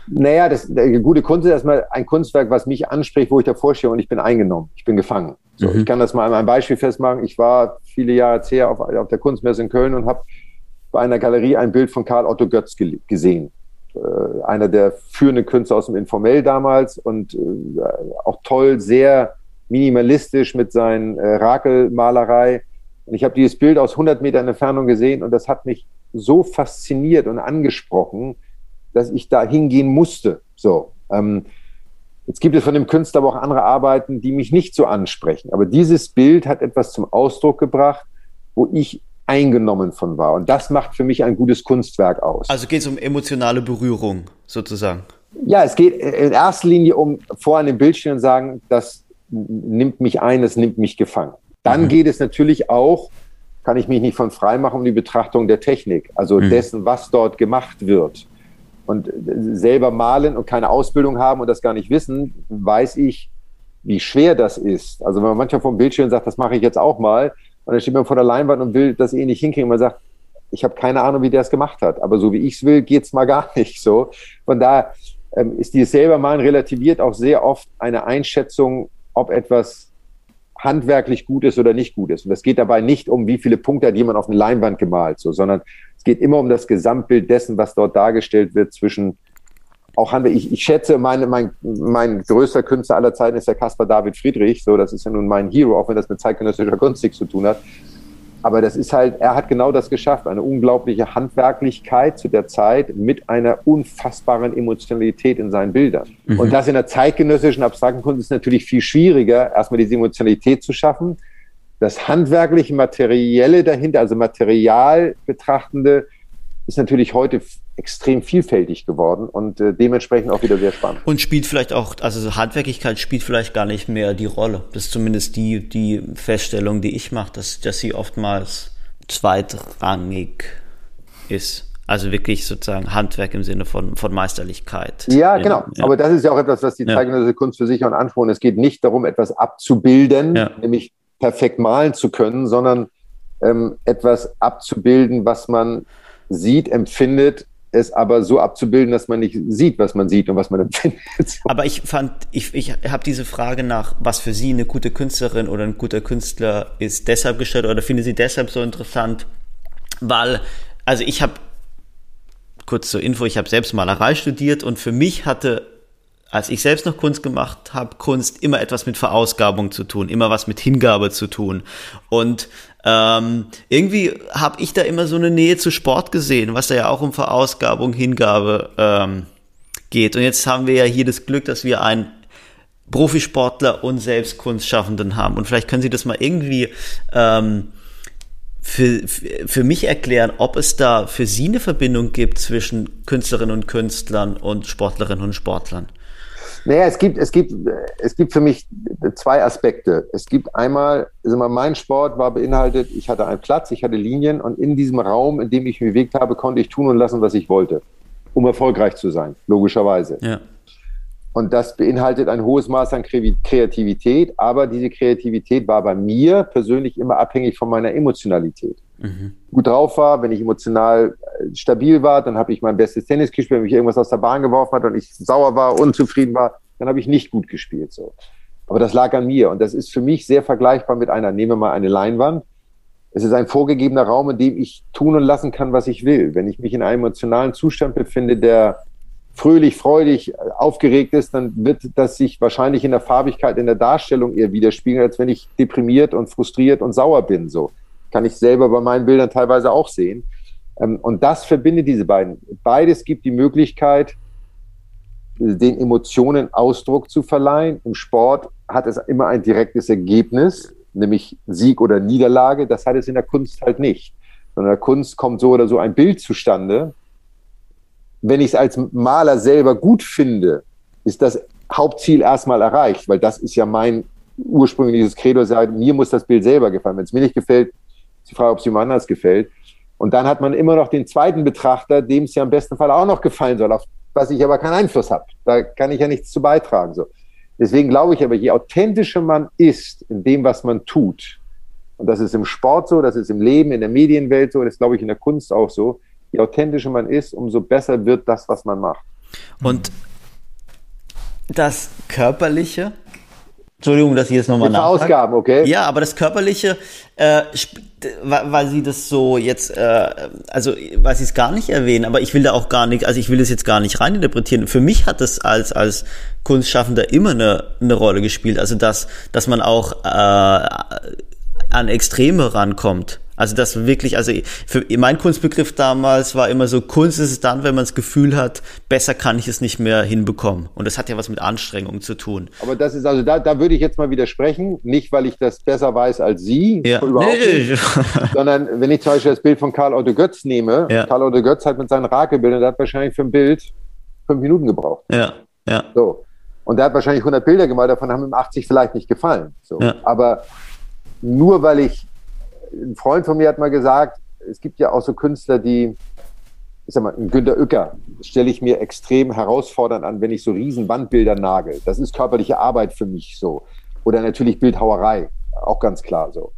Naja, das, der gute Kunst ist erstmal ein Kunstwerk, was mich anspricht, wo ich davor stehe und ich bin eingenommen, ich bin gefangen. So, mhm. Ich kann das mal an einem Beispiel festmachen. Ich war viele Jahre jetzt her auf, auf der Kunstmesse in Köln und habe bei einer Galerie ein Bild von Karl Otto Götz gesehen. Äh, einer der führenden Künstler aus dem Informell damals und äh, auch toll, sehr minimalistisch mit seinen äh, Rakelmalerei. Und ich habe dieses Bild aus 100 Metern Entfernung gesehen und das hat mich so fasziniert und angesprochen, dass ich da hingehen musste. So. Ähm, Jetzt gibt es von dem Künstler aber auch andere Arbeiten, die mich nicht so ansprechen. Aber dieses Bild hat etwas zum Ausdruck gebracht, wo ich eingenommen von war. Und das macht für mich ein gutes Kunstwerk aus. Also geht es um emotionale Berührung sozusagen. Ja, es geht in erster Linie um vor einem Bildschirm sagen, das nimmt mich ein, das nimmt mich gefangen. Dann mhm. geht es natürlich auch, kann ich mich nicht von frei machen, um die Betrachtung der Technik, also mhm. dessen, was dort gemacht wird und selber malen und keine Ausbildung haben und das gar nicht wissen, weiß ich, wie schwer das ist. Also wenn man manchmal vom Bildschirm sagt, das mache ich jetzt auch mal, und dann steht man vor der Leinwand und will das eh nicht hinkriegen, man sagt, ich habe keine Ahnung, wie der es gemacht hat, aber so wie ich es will, geht's mal gar nicht so. Von daher ähm, ist dieses selber malen relativiert auch sehr oft eine Einschätzung, ob etwas handwerklich gut ist oder nicht gut ist. Und es geht dabei nicht um, wie viele Punkte hat jemand auf eine Leinwand gemalt, so, sondern es geht immer um das Gesamtbild dessen, was dort dargestellt wird zwischen auch Handwerk. Ich, ich schätze, meine, mein, mein größter Künstler aller Zeiten ist der Caspar David Friedrich. So, das ist ja nun mein Hero, auch wenn das mit zeitgenössischer Kunst nichts zu tun hat. Aber das ist halt, er hat genau das geschafft. Eine unglaubliche Handwerklichkeit zu der Zeit mit einer unfassbaren Emotionalität in seinen Bildern. Mhm. Und das in der zeitgenössischen abstrakten Kunst ist natürlich viel schwieriger, erstmal diese Emotionalität zu schaffen. Das handwerkliche, materielle dahinter, also Material betrachtende, ist natürlich heute extrem vielfältig geworden und äh, dementsprechend auch wieder sehr spannend. Und spielt vielleicht auch, also Handwerklichkeit spielt vielleicht gar nicht mehr die Rolle. Das ist zumindest die, die Feststellung, die ich mache, dass, dass sie oftmals zweitrangig ist. Also wirklich sozusagen Handwerk im Sinne von, von Meisterlichkeit. Ja, genau. Ja. Aber das ist ja auch etwas, was die ja. zeitgenössische Kunst für sich auch anspruchen. Es geht nicht darum, etwas abzubilden, ja. nämlich perfekt malen zu können, sondern ähm, etwas abzubilden, was man sieht, empfindet es aber so abzubilden, dass man nicht sieht, was man sieht und was man empfindet. Aber ich fand, ich, ich habe diese Frage nach, was für Sie eine gute Künstlerin oder ein guter Künstler ist, deshalb gestellt oder finde Sie deshalb so interessant, weil, also ich habe, kurz zur Info, ich habe selbst Malerei studiert und für mich hatte als ich selbst noch Kunst gemacht habe, Kunst immer etwas mit Verausgabung zu tun, immer was mit Hingabe zu tun. Und ähm, irgendwie habe ich da immer so eine Nähe zu Sport gesehen, was da ja auch um Verausgabung, Hingabe ähm, geht. Und jetzt haben wir ja hier das Glück, dass wir einen Profisportler und selbst Kunstschaffenden haben. Und vielleicht können Sie das mal irgendwie ähm, für, für mich erklären, ob es da für Sie eine Verbindung gibt zwischen Künstlerinnen und Künstlern und Sportlerinnen und Sportlern. Naja, es gibt, es gibt, es gibt für mich zwei Aspekte. Es gibt einmal, also mein Sport war beinhaltet, ich hatte einen Platz, ich hatte Linien und in diesem Raum, in dem ich mich bewegt habe, konnte ich tun und lassen, was ich wollte, um erfolgreich zu sein, logischerweise. Ja. Und das beinhaltet ein hohes Maß an Kreativität, aber diese Kreativität war bei mir persönlich immer abhängig von meiner Emotionalität. Mhm. Gut drauf war, wenn ich emotional äh, stabil war, dann habe ich mein bestes Tennis gespielt, wenn mich irgendwas aus der Bahn geworfen hat und ich sauer war, unzufrieden war, dann habe ich nicht gut gespielt. So. Aber das lag an mir und das ist für mich sehr vergleichbar mit einer, nehmen wir mal eine Leinwand. Es ist ein vorgegebener Raum, in dem ich tun und lassen kann, was ich will. Wenn ich mich in einem emotionalen Zustand befinde, der fröhlich, freudig, aufgeregt ist, dann wird das sich wahrscheinlich in der Farbigkeit, in der Darstellung eher widerspiegeln, als wenn ich deprimiert und frustriert und sauer bin. So kann ich selber bei meinen Bildern teilweise auch sehen. Ähm, und das verbindet diese beiden. Beides gibt die Möglichkeit, den Emotionen Ausdruck zu verleihen. Im Sport hat es immer ein direktes Ergebnis, nämlich Sieg oder Niederlage. Das hat es in der Kunst halt nicht. in der Kunst kommt so oder so ein Bild zustande, wenn ich es als Maler selber gut finde, ist das Hauptziel erstmal erreicht, weil das ist ja mein ursprüngliches Credo, sagt, mir muss das Bild selber gefallen. Wenn es mir nicht gefällt, die Frage, ob es jemand anders gefällt. Und dann hat man immer noch den zweiten Betrachter, dem es ja im besten Fall auch noch gefallen soll, auf was ich aber keinen Einfluss habe. Da kann ich ja nichts zu beitragen. So. Deswegen glaube ich aber, je authentischer man ist in dem, was man tut, und das ist im Sport so, das ist im Leben, in der Medienwelt so, das glaube ich in der Kunst auch so, je authentischer man ist, umso besser wird das, was man macht. Und das Körperliche, Entschuldigung, dass ich jetzt nochmal nachfrage. Ausgaben, okay? Ja, aber das Körperliche, äh, weil Sie das so jetzt, äh, also weil Sie es gar nicht erwähnen, aber ich will da auch gar nicht, also ich will das jetzt gar nicht reininterpretieren. Für mich hat das als als Kunstschaffender immer eine, eine Rolle gespielt, also dass dass man auch äh, an Extreme rankommt. Also das wirklich, also für mein Kunstbegriff damals war immer so, Kunst ist es dann, wenn man das Gefühl hat, besser kann ich es nicht mehr hinbekommen. Und das hat ja was mit Anstrengung zu tun. Aber das ist, also da, da würde ich jetzt mal widersprechen, nicht weil ich das besser weiß als Sie, ja. überhaupt nee. nicht, sondern wenn ich zum Beispiel das Bild von Karl Otto Götz nehme, ja. Karl Otto Götz hat mit seinen Rakelbildern, der hat wahrscheinlich für ein Bild fünf Minuten gebraucht. Ja, ja. So. Und der hat wahrscheinlich 100 Bilder gemalt, davon haben ihm 80 vielleicht nicht gefallen. So. Ja. Aber nur weil ich ein Freund von mir hat mal gesagt, es gibt ja auch so Künstler, die, ich sag mal, Günter Uecker stelle ich mir extrem herausfordernd an, wenn ich so riesen Wandbilder nagel. Das ist körperliche Arbeit für mich so. Oder natürlich Bildhauerei, auch ganz klar so.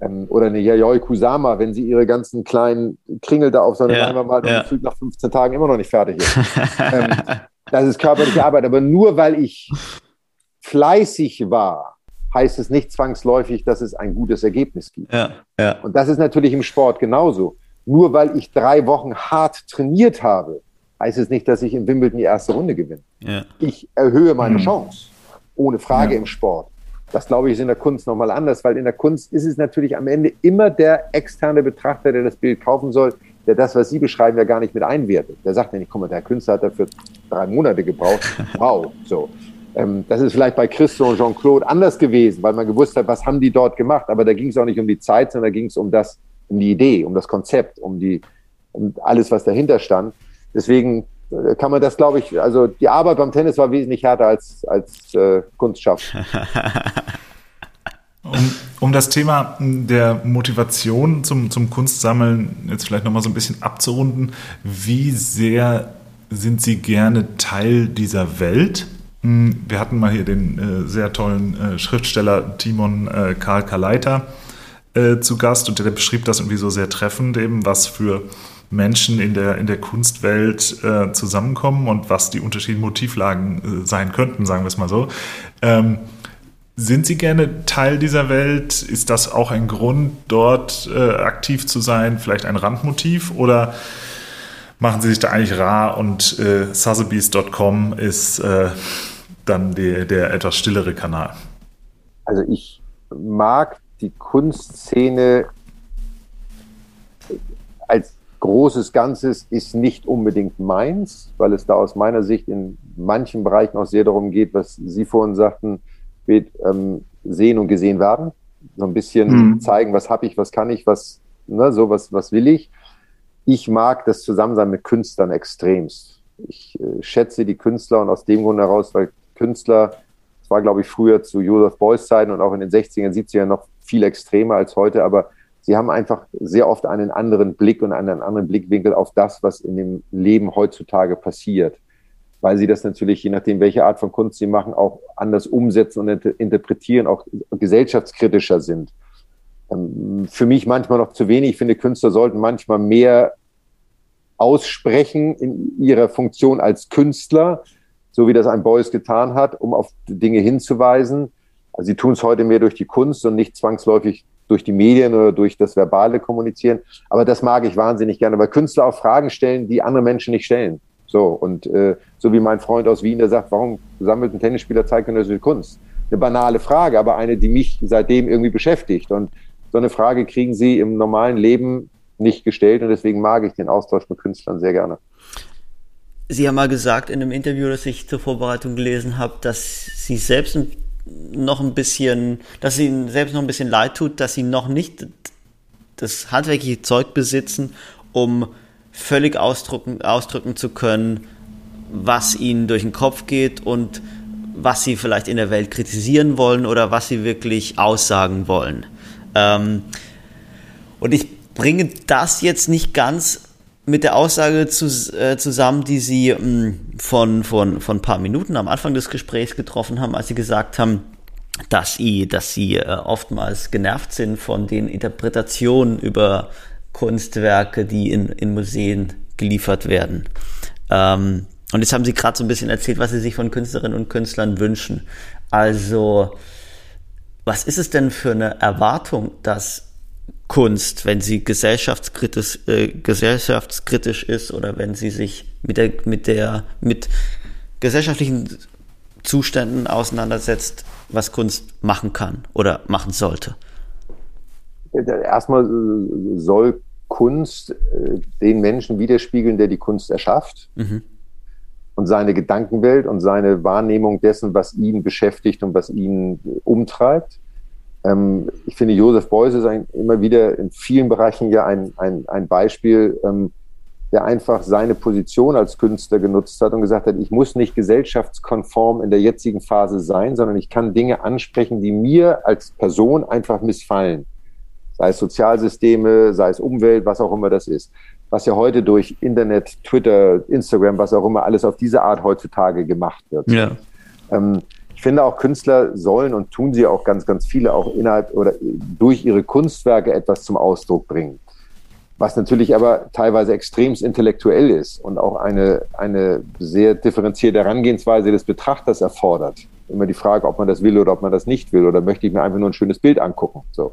Ähm, oder eine Yayoi Kusama, wenn sie ihre ganzen kleinen Kringel da auf so eine ja, Leinwand malt ja. und nach 15 Tagen immer noch nicht fertig ist. ähm, das ist körperliche Arbeit. Aber nur weil ich fleißig war, heißt es nicht zwangsläufig, dass es ein gutes Ergebnis gibt. Ja, ja. Und das ist natürlich im Sport genauso. Nur weil ich drei Wochen hart trainiert habe, heißt es nicht, dass ich in Wimbledon die erste Runde gewinne. Ja. Ich erhöhe meine mhm. Chance, ohne Frage ja. im Sport. Das glaube ich ist in der Kunst nochmal anders, weil in der Kunst ist es natürlich am Ende immer der externe Betrachter, der das Bild kaufen soll, der das, was Sie beschreiben, ja gar nicht mit einwertet. Der sagt nicht, guck mal, der Künstler hat dafür drei Monate gebraucht. Wow, so. Ähm, das ist vielleicht bei Christo und Jean-Claude anders gewesen, weil man gewusst hat, was haben die dort gemacht. Aber da ging es auch nicht um die Zeit, sondern da ging es um das, um die Idee, um das Konzept, um die, um alles, was dahinter stand. Deswegen äh, kann man das, glaube ich, also die Arbeit beim Tennis war wesentlich härter als, als äh, Kunstschaft. Um, um, das Thema der Motivation zum, zum Kunstsammeln jetzt vielleicht nochmal so ein bisschen abzurunden, wie sehr sind Sie gerne Teil dieser Welt? Hm, wir hatten mal hier den äh, sehr tollen äh, Schriftsteller Timon äh, Karl Kaleiter äh, zu Gast und der beschrieb das irgendwie so sehr treffend, eben was für Menschen in der, in der Kunstwelt äh, zusammenkommen und was die unterschiedlichen Motivlagen äh, sein könnten, sagen wir es mal so. Ähm, sind Sie gerne Teil dieser Welt? Ist das auch ein Grund, dort äh, aktiv zu sein? Vielleicht ein Randmotiv? Oder machen Sie sich da eigentlich rar und äh, Sotheby's.com ist äh, dann die, der etwas stillere Kanal? Also ich mag die Kunstszene als großes Ganzes ist nicht unbedingt meins, weil es da aus meiner Sicht in manchen Bereichen auch sehr darum geht, was Sie vorhin sagten, wird ähm, sehen und gesehen werden. So ein bisschen mhm. zeigen, was habe ich, was kann ich, was, ne, so was, was will ich. Ich mag das Zusammensein mit Künstlern extremst. Ich äh, schätze die Künstler und aus dem Grund heraus, weil Künstler, das war glaube ich früher zu Joseph Beuys Zeiten und auch in den 60er, 70er noch viel extremer als heute, aber sie haben einfach sehr oft einen anderen Blick und einen anderen Blickwinkel auf das, was in dem Leben heutzutage passiert weil sie das natürlich, je nachdem, welche Art von Kunst sie machen, auch anders umsetzen und interpretieren, auch gesellschaftskritischer sind. Ähm, für mich manchmal noch zu wenig. Ich finde, Künstler sollten manchmal mehr aussprechen in ihrer Funktion als Künstler, so wie das ein Beuys getan hat, um auf Dinge hinzuweisen. Also sie tun es heute mehr durch die Kunst und nicht zwangsläufig durch die Medien oder durch das verbale Kommunizieren. Aber das mag ich wahnsinnig gerne, weil Künstler auch Fragen stellen, die andere Menschen nicht stellen. So, und äh, so wie mein Freund aus Wien, der sagt, warum sammelt ein Tennisspieler zeitgenössische Kunst? Eine banale Frage, aber eine, die mich seitdem irgendwie beschäftigt. Und so eine Frage kriegen sie im normalen Leben nicht gestellt und deswegen mag ich den Austausch mit Künstlern sehr gerne. Sie haben mal gesagt in einem Interview, das ich zur Vorbereitung gelesen habe, dass Sie selbst noch ein bisschen, dass Ihnen selbst noch ein bisschen leid tut, dass Sie noch nicht das handwerkliche Zeug besitzen, um völlig ausdrücken, ausdrücken zu können, was ihnen durch den Kopf geht und was sie vielleicht in der Welt kritisieren wollen oder was sie wirklich aussagen wollen. Ähm, und ich bringe das jetzt nicht ganz mit der Aussage zu, äh, zusammen, die Sie mh, hm, von, von, von ein paar Minuten am Anfang des Gesprächs getroffen haben, als Sie gesagt haben, dass Sie, dass Sie äh, oftmals genervt sind von den Interpretationen über Kunstwerke, die in, in Museen geliefert werden. Ähm, und jetzt haben Sie gerade so ein bisschen erzählt, was Sie sich von Künstlerinnen und Künstlern wünschen. Also, was ist es denn für eine Erwartung, dass Kunst, wenn sie gesellschaftskritisch, äh, gesellschaftskritisch ist oder wenn sie sich mit der, mit der, mit gesellschaftlichen Zuständen auseinandersetzt, was Kunst machen kann oder machen sollte? Erstmal soll Kunst äh, den Menschen widerspiegeln, der die Kunst erschafft. Mhm. Und seine Gedankenwelt und seine Wahrnehmung dessen, was ihn beschäftigt und was ihn umtreibt. Ähm, ich finde, Joseph Beuys ist ein, immer wieder in vielen Bereichen ja ein, ein, ein Beispiel, ähm, der einfach seine Position als Künstler genutzt hat und gesagt hat, ich muss nicht gesellschaftskonform in der jetzigen Phase sein, sondern ich kann Dinge ansprechen, die mir als Person einfach missfallen sei es Sozialsysteme, sei es Umwelt, was auch immer das ist. Was ja heute durch Internet, Twitter, Instagram, was auch immer alles auf diese Art heutzutage gemacht wird. Ja. Ähm, ich finde auch Künstler sollen und tun sie auch ganz, ganz viele auch innerhalb oder durch ihre Kunstwerke etwas zum Ausdruck bringen. Was natürlich aber teilweise extremst intellektuell ist und auch eine, eine sehr differenzierte Herangehensweise des Betrachters erfordert. Immer die Frage, ob man das will oder ob man das nicht will oder möchte ich mir einfach nur ein schönes Bild angucken. So.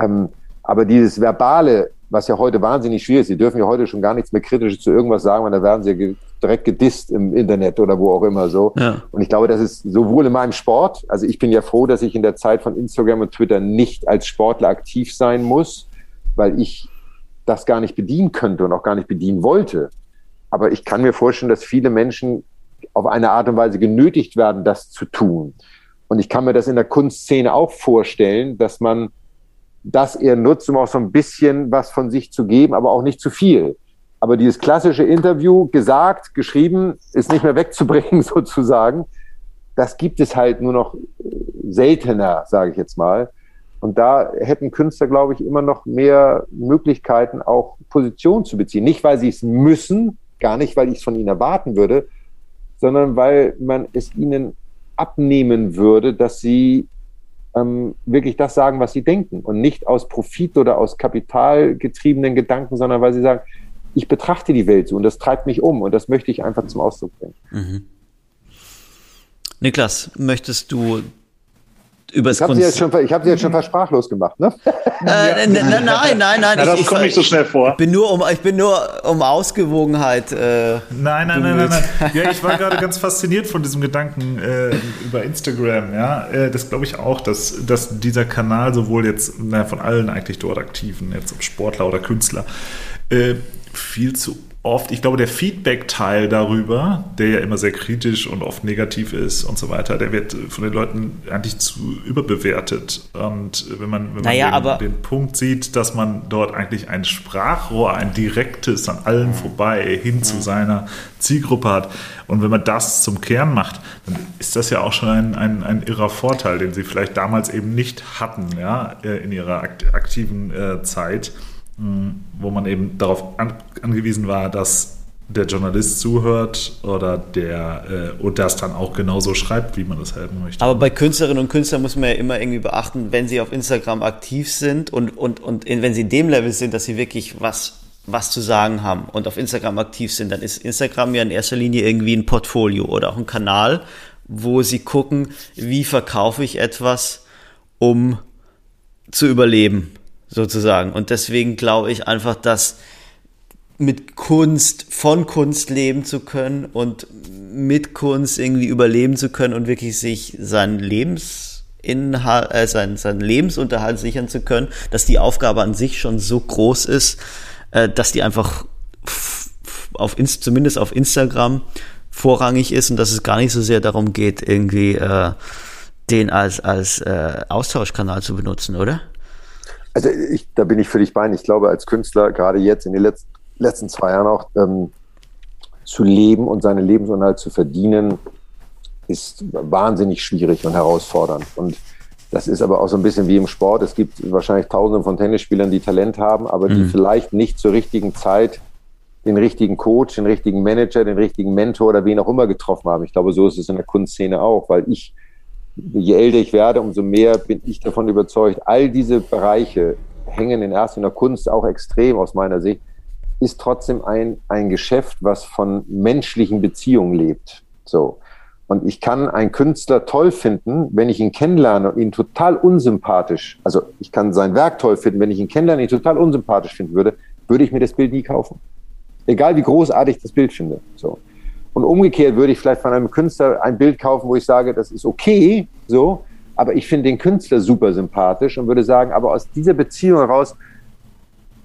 Ähm, aber dieses Verbale, was ja heute wahnsinnig schwierig ist, Sie dürfen ja heute schon gar nichts mehr Kritisches zu irgendwas sagen, weil da werden Sie direkt gedisst im Internet oder wo auch immer so. Ja. Und ich glaube, das ist sowohl in meinem Sport, also ich bin ja froh, dass ich in der Zeit von Instagram und Twitter nicht als Sportler aktiv sein muss, weil ich das gar nicht bedienen könnte und auch gar nicht bedienen wollte. Aber ich kann mir vorstellen, dass viele Menschen auf eine Art und Weise genötigt werden, das zu tun. Und ich kann mir das in der Kunstszene auch vorstellen, dass man das er nutzt, um auch so ein bisschen was von sich zu geben, aber auch nicht zu viel. Aber dieses klassische Interview, gesagt, geschrieben, ist nicht mehr wegzubringen sozusagen. Das gibt es halt nur noch seltener, sage ich jetzt mal. Und da hätten Künstler, glaube ich, immer noch mehr Möglichkeiten, auch Position zu beziehen. Nicht, weil sie es müssen, gar nicht, weil ich es von ihnen erwarten würde, sondern weil man es ihnen abnehmen würde, dass sie ähm, wirklich das sagen, was sie denken und nicht aus Profit oder aus kapitalgetriebenen Gedanken, sondern weil sie sagen, ich betrachte die Welt so und das treibt mich um und das möchte ich einfach zum Ausdruck bringen. Mhm. Niklas, möchtest du übers ich habe sie, jetzt schon, ich hab sie jetzt schon versprachlos gemacht, ne? Äh, nein, nein, nein, nein. Na, das ich, kommt nicht so schnell vor. Ich bin nur um, ich bin nur um Ausgewogenheit. Äh, nein, nein, nein, nein, nein. Ja, ich war gerade ganz fasziniert von diesem Gedanken äh, über Instagram. Ja, äh, das glaube ich auch, dass, dass dieser Kanal sowohl jetzt na, von allen eigentlich dort aktiven, jetzt ob Sportler oder Künstler, äh, viel zu oft, ich glaube, der Feedback-Teil darüber, der ja immer sehr kritisch und oft negativ ist und so weiter, der wird von den Leuten eigentlich zu überbewertet. Und wenn man, wenn man naja, den, den, Punkt sieht, dass man dort eigentlich ein Sprachrohr, ein direktes an allen vorbei hin zu seiner Zielgruppe hat und wenn man das zum Kern macht, dann ist das ja auch schon ein, ein, ein irrer Vorteil, den sie vielleicht damals eben nicht hatten, ja, äh, in ihrer aktiven äh, Zeit wo man eben darauf an, angewiesen war, dass der Journalist zuhört oder der äh, und das dann auch genauso schreibt, wie man das haben möchte. Aber bei Künstlerinnen und Künstlern muss man ja immer irgendwie beachten, wenn sie auf Instagram aktiv sind und, und, und wenn sie in dem Level sind, dass sie wirklich was, was zu sagen haben und auf Instagram aktiv sind, dann ist Instagram ja in erster Linie irgendwie ein Portfolio oder auch ein Kanal, wo sie gucken, wie verkaufe ich etwas, um zu überleben sozusagen. Und deswegen glaube ich einfach, dass mit Kunst, von Kunst leben zu können und mit Kunst irgendwie überleben zu können und wirklich sich seinen Lebensinhalt, äh, seinen, seinen Lebensunterhalt sichern zu können, dass die Aufgabe an sich schon so groß ist, äh, dass die einfach auf zumindest auf Instagram vorrangig ist und dass es gar nicht so sehr darum geht, irgendwie äh, den als, als äh, Austauschkanal zu benutzen, oder? Also ich, da bin ich völlig bei. Ich glaube, als Künstler, gerade jetzt in den letzten, letzten zwei Jahren auch, ähm, zu leben und seinen Lebensunterhalt zu verdienen, ist wahnsinnig schwierig und herausfordernd. Und das ist aber auch so ein bisschen wie im Sport. Es gibt wahrscheinlich tausende von Tennisspielern, die Talent haben, aber die mhm. vielleicht nicht zur richtigen Zeit den richtigen Coach, den richtigen Manager, den richtigen Mentor oder wen auch immer getroffen haben. Ich glaube, so ist es in der Kunstszene auch, weil ich je älter ich werde, umso mehr bin ich davon überzeugt, all diese Bereiche hängen in erster der Kunst auch extrem aus meiner Sicht, ist trotzdem ein, ein Geschäft, was von menschlichen Beziehungen lebt. So. Und ich kann einen Künstler toll finden, wenn ich ihn kennenlerne und ihn total unsympathisch, also ich kann sein Werk toll finden, wenn ich ihn kennenlerne und ihn total unsympathisch finden würde, würde ich mir das Bild nie kaufen. Egal wie großartig das Bild finde. So. Und umgekehrt würde ich vielleicht von einem Künstler ein Bild kaufen, wo ich sage, das ist okay, so, aber ich finde den Künstler super sympathisch und würde sagen, aber aus dieser Beziehung heraus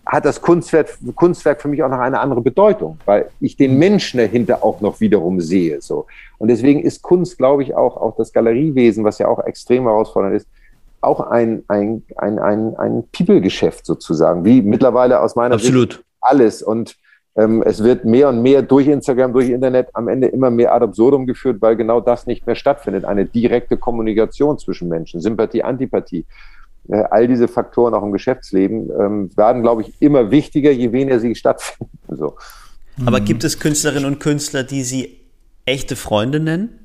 hat das Kunstwerk, Kunstwerk für mich auch noch eine andere Bedeutung, weil ich den Menschen dahinter auch noch wiederum sehe. So. Und deswegen ist Kunst, glaube ich, auch, auch das Galeriewesen, was ja auch extrem herausfordernd ist, auch ein, ein, ein, ein, ein People-Geschäft sozusagen, wie mittlerweile aus meiner Absolut. Sicht alles. Und ähm, es wird mehr und mehr durch Instagram, durch Internet am Ende immer mehr ad absurdum geführt, weil genau das nicht mehr stattfindet. Eine direkte Kommunikation zwischen Menschen, Sympathie, Antipathie. Äh, all diese Faktoren auch im Geschäftsleben ähm, werden, glaube ich, immer wichtiger, je weniger sie stattfinden. So. Aber gibt es Künstlerinnen und Künstler, die Sie echte Freunde nennen?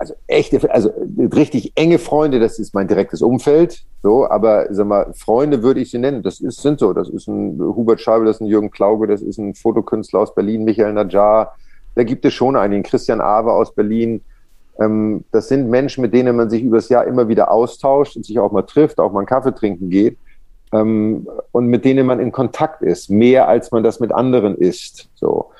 Also echte, also richtig enge Freunde, das ist mein direktes Umfeld. So, aber sag mal, Freunde würde ich sie nennen. Das ist, sind so. Das ist ein Hubert Scheibe, das ist ein Jürgen Klauge, das ist ein Fotokünstler aus Berlin, Michael Najjar. Da gibt es schon einen, Christian Awe aus Berlin. Ähm, das sind Menschen, mit denen man sich übers Jahr immer wieder austauscht und sich auch mal trifft, auch mal einen Kaffee trinken geht. Ähm, und mit denen man in Kontakt ist, mehr als man das mit anderen ist. So.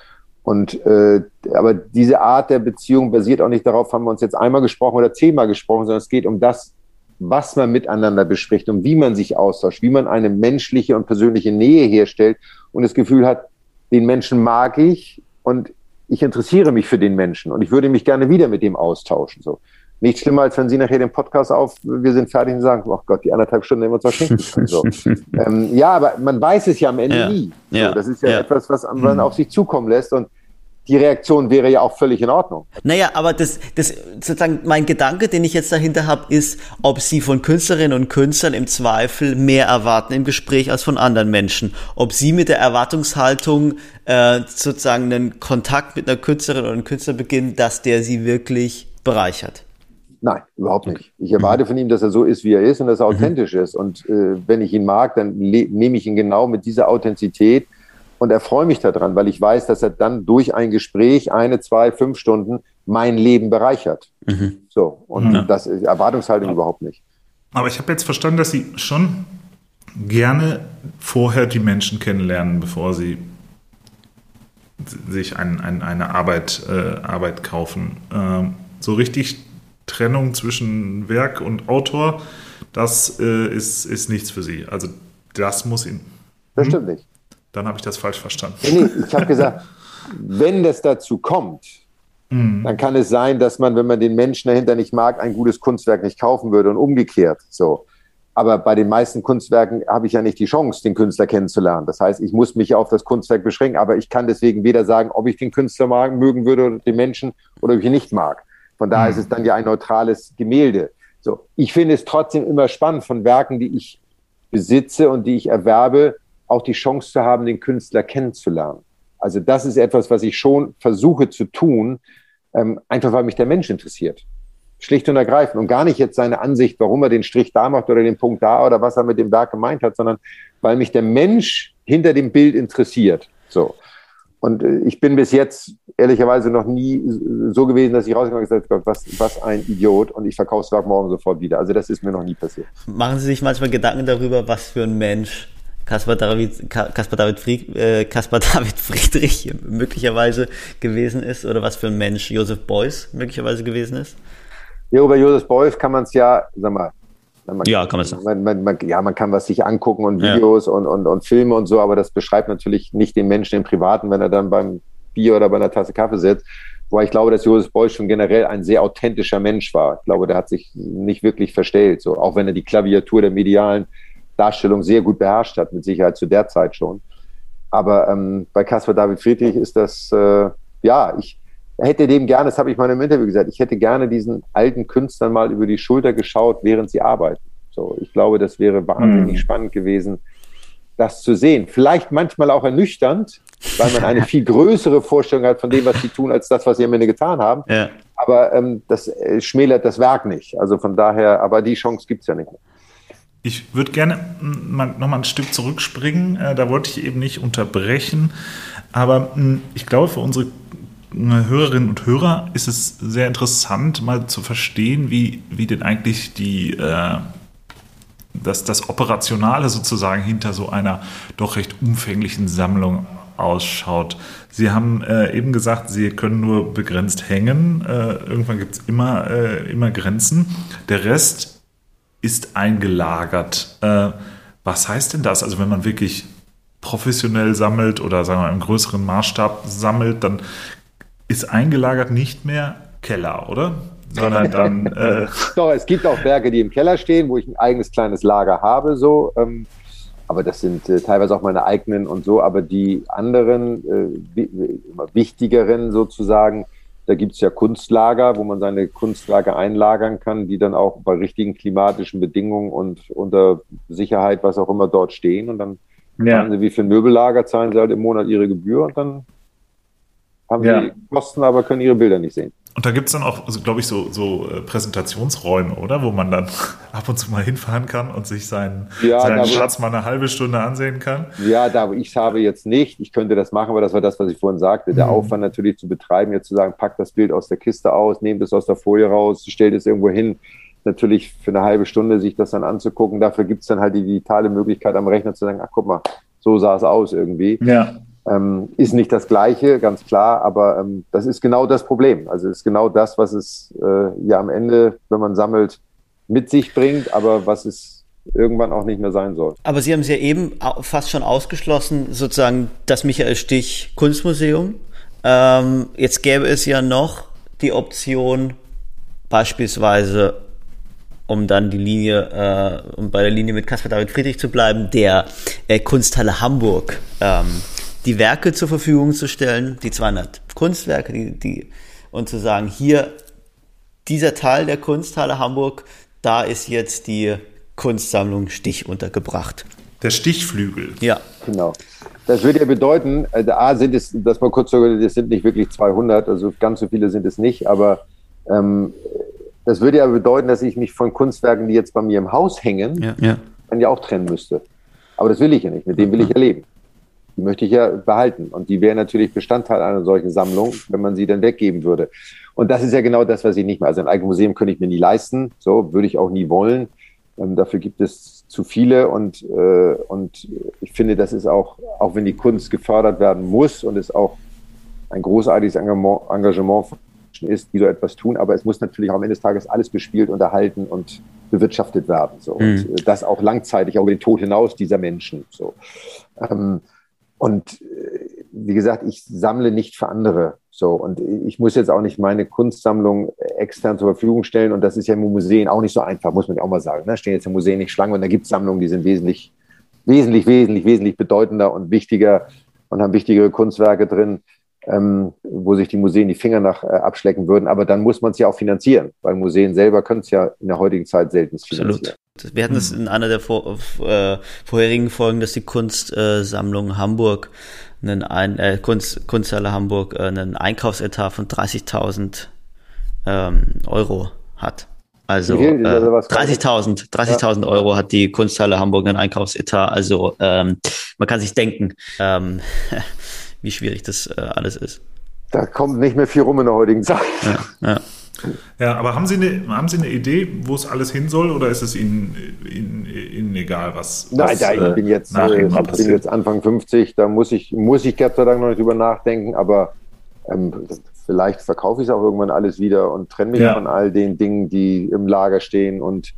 Und äh, aber diese Art der Beziehung basiert auch nicht darauf, haben wir uns jetzt einmal gesprochen oder zehnmal gesprochen, sondern es geht um das, was man miteinander bespricht und wie man sich austauscht, wie man eine menschliche und persönliche Nähe herstellt und das Gefühl hat, den Menschen mag ich und ich interessiere mich für den Menschen und ich würde mich gerne wieder mit dem austauschen. So. Nichts schlimmer, als wenn Sie nachher den Podcast auf, wir sind fertig und sagen, oh Gott, die anderthalb Stunden nehmen wir uns was schenken So. ähm, ja, aber man weiß es ja am Ende ja. nie. So, ja. Das ist ja, ja. etwas, was man mhm. auf sich zukommen lässt und die Reaktion wäre ja auch völlig in Ordnung. Naja, aber das, das sozusagen mein Gedanke, den ich jetzt dahinter habe, ist, ob sie von Künstlerinnen und Künstlern im Zweifel mehr erwarten im Gespräch als von anderen Menschen. Ob sie mit der Erwartungshaltung äh, sozusagen einen Kontakt mit einer Künstlerin oder einem Künstler beginnen, dass der sie wirklich bereichert. Nein, überhaupt nicht. Ich erwarte von ihm, dass er so ist, wie er ist und dass er mhm. authentisch ist. Und äh, wenn ich ihn mag, dann nehme ich ihn genau mit dieser Authentizität und erfreue mich daran, weil ich weiß, dass er dann durch ein Gespräch eine, zwei, fünf Stunden mein Leben bereichert. Mhm. So, und ja. das ist Erwartungshaltung ja. überhaupt nicht. Aber ich habe jetzt verstanden, dass Sie schon gerne vorher die Menschen kennenlernen, bevor Sie sich ein, ein, eine Arbeit, äh, Arbeit kaufen. Ähm, so richtig Trennung zwischen Werk und Autor, das äh, ist, ist nichts für Sie. Also das muss Ihnen. Das stimmt nicht. Dann habe ich das falsch verstanden. Nee, nee ich habe gesagt, wenn das dazu kommt, mhm. dann kann es sein, dass man, wenn man den Menschen dahinter nicht mag, ein gutes Kunstwerk nicht kaufen würde und umgekehrt. So. Aber bei den meisten Kunstwerken habe ich ja nicht die Chance, den Künstler kennenzulernen. Das heißt, ich muss mich auf das Kunstwerk beschränken, aber ich kann deswegen weder sagen, ob ich den Künstler mag, mögen würde oder den Menschen oder ob ich ihn nicht mag. Von daher mhm. ist es dann ja ein neutrales Gemälde. So, ich finde es trotzdem immer spannend, von Werken, die ich besitze und die ich erwerbe, auch die Chance zu haben, den Künstler kennenzulernen. Also das ist etwas, was ich schon versuche zu tun, ähm, einfach weil mich der Mensch interessiert. Schlicht und ergreifend. Und gar nicht jetzt seine Ansicht, warum er den Strich da macht oder den Punkt da oder was er mit dem Werk gemeint hat, sondern weil mich der Mensch hinter dem Bild interessiert. So. Und äh, ich bin bis jetzt ehrlicherweise noch nie so gewesen, dass ich rausgekommen und gesagt habe, was, was ein Idiot und ich verkaufe Werk morgen sofort wieder. Also das ist mir noch nie passiert. Machen Sie sich manchmal Gedanken darüber, was für ein Mensch Kaspar David, Kaspar David, Fried, äh, Kaspar David Friedrich möglicherweise gewesen ist oder was für ein Mensch Josef Beuys möglicherweise gewesen ist? Ja, über Josef Beuys kann man es ja, sag mal, man, ja, kann man sagen. Man, man, ja, man kann was sich angucken und Videos ja. und, und, und Filme und so, aber das beschreibt natürlich nicht den Menschen im Privaten, wenn er dann beim Bier oder bei einer Tasse Kaffee sitzt. Wobei ich glaube, dass Josef Beuys schon generell ein sehr authentischer Mensch war. Ich glaube, der hat sich nicht wirklich verstellt, so auch wenn er die Klaviatur der medialen Darstellung sehr gut beherrscht hat, mit Sicherheit zu der Zeit schon. Aber ähm, bei Caspar David Friedrich ist das, äh, ja, ich hätte dem gerne, das habe ich mal im Interview gesagt, ich hätte gerne diesen alten Künstlern mal über die Schulter geschaut, während sie arbeiten. So, ich glaube, das wäre wahnsinnig mhm. spannend gewesen, das zu sehen. Vielleicht manchmal auch ernüchternd, weil man eine viel größere Vorstellung hat von dem, was sie tun, als das, was sie am Ende getan haben. Ja. Aber ähm, das äh, schmälert das Werk nicht. Also von daher, aber die Chance gibt es ja nicht mehr. Ich würde gerne mal, noch mal ein Stück zurückspringen. Äh, da wollte ich eben nicht unterbrechen. Aber hm, ich glaube, für unsere Hörerinnen und Hörer ist es sehr interessant, mal zu verstehen, wie, wie denn eigentlich die, äh, das, das Operationale sozusagen hinter so einer doch recht umfänglichen Sammlung ausschaut. Sie haben äh, eben gesagt, Sie können nur begrenzt hängen. Äh, irgendwann gibt es immer, äh, immer Grenzen. Der Rest ist eingelagert. Äh, was heißt denn das? Also wenn man wirklich professionell sammelt oder sagen wir im größeren Maßstab sammelt, dann ist eingelagert nicht mehr Keller, oder? Sondern dann. Äh Doch, es gibt auch Werke, die im Keller stehen, wo ich ein eigenes kleines Lager habe, so. Ähm, aber das sind äh, teilweise auch meine eigenen und so. Aber die anderen, äh, wichtigeren sozusagen, da gibt es ja Kunstlager, wo man seine Kunstwerke einlagern kann, die dann auch bei richtigen klimatischen Bedingungen und unter Sicherheit, was auch immer dort stehen. Und dann ja. sie wie für ein Möbellager, zahlen sie halt im Monat ihre Gebühr und dann haben ja. sie Kosten, aber können ihre Bilder nicht sehen. Und da gibt es dann auch, also, glaube ich, so, so äh, Präsentationsräume, oder? Wo man dann ab und zu mal hinfahren kann und sich seinen, ja, seinen Schatz mal eine halbe Stunde ansehen kann. Ja, da ich habe jetzt nicht. Ich könnte das machen, aber das war das, was ich vorhin sagte. Der mhm. Aufwand natürlich zu betreiben, jetzt zu sagen, pack das Bild aus der Kiste aus, nehmt es aus der Folie raus, stellt es irgendwo hin. Natürlich für eine halbe Stunde sich das dann anzugucken. Dafür gibt es dann halt die digitale Möglichkeit am Rechner zu sagen, ach guck mal, so sah es aus irgendwie. Ja. Ähm, ist nicht das Gleiche, ganz klar, aber ähm, das ist genau das Problem. Also ist genau das, was es äh, ja am Ende, wenn man sammelt, mit sich bringt, aber was es irgendwann auch nicht mehr sein soll. Aber Sie haben es ja eben fast schon ausgeschlossen, sozusagen das Michael Stich Kunstmuseum. Ähm, jetzt gäbe es ja noch die Option, beispielsweise, um dann die Linie, äh, um bei der Linie mit Caspar David Friedrich zu bleiben, der äh, Kunsthalle Hamburg. Ähm, die Werke zur Verfügung zu stellen, die 200 Kunstwerke, die, die, und zu sagen, hier, dieser Teil der Kunsthalle Hamburg, da ist jetzt die Kunstsammlung Stich untergebracht. Der Stichflügel. Ja. Genau. Das würde ja bedeuten, also A sind es, das mal kurz sagen, das sind nicht wirklich 200, also ganz so viele sind es nicht, aber ähm, das würde ja bedeuten, dass ich mich von Kunstwerken, die jetzt bei mir im Haus hängen, ja, ja. dann ja auch trennen müsste. Aber das will ich ja nicht, mit dem will ich ja leben. Die möchte ich ja behalten. Und die wäre natürlich Bestandteil einer solchen Sammlung, wenn man sie dann weggeben würde. Und das ist ja genau das, was ich nicht mehr. Also ein eigenes Museum könnte ich mir nie leisten. So würde ich auch nie wollen. Ähm, dafür gibt es zu viele und, äh, und ich finde, das ist auch, auch wenn die Kunst gefördert werden muss und es auch ein großartiges Engagement, Engagement ist, die so etwas tun, aber es muss natürlich auch am Ende des Tages alles bespielt, unterhalten und bewirtschaftet werden. So. Mhm. Und das auch langzeitig, auch über den Tod hinaus dieser Menschen. So. Ähm, und äh, wie gesagt, ich sammle nicht für andere. So, und ich muss jetzt auch nicht meine Kunstsammlung extern zur Verfügung stellen. Und das ist ja im Museen auch nicht so einfach, muss man auch mal sagen. Da ne? stehen jetzt im Museum nicht Schlangen und da gibt es Sammlungen, die sind wesentlich, wesentlich, wesentlich, wesentlich bedeutender und wichtiger und haben wichtigere Kunstwerke drin ähm, wo sich die Museen die Finger nach äh, abschlecken würden. Aber dann muss man es ja auch finanzieren, weil Museen selber können es ja in der heutigen Zeit selten finanzieren. Absolut. Wir hatten es in einer der vor, äh, vorherigen Folgen, dass die Kunstsammlung äh, Hamburg, einen ein, äh, Kunst, Kunsthalle Hamburg, äh, einen Einkaufsetat von 30.000 ähm, Euro hat. Also äh, 30.000 30.000 ja. Euro hat die Kunsthalle Hamburg einen Einkaufsetat. Also ähm, man kann sich denken, ähm, wie schwierig das äh, alles ist. Da kommt nicht mehr viel rum in der heutigen Zeit. Ja, ja. ja aber haben Sie, eine, haben Sie eine Idee, wo es alles hin soll oder ist es Ihnen, Ihnen, Ihnen egal, was, Nein, da, ich bin jetzt, äh, bin jetzt Anfang 50, da muss ich, muss ich Gott sei Dank noch nicht drüber nachdenken, aber ähm, vielleicht verkaufe ich es auch irgendwann alles wieder und trenne mich ja. von all den Dingen, die im Lager stehen und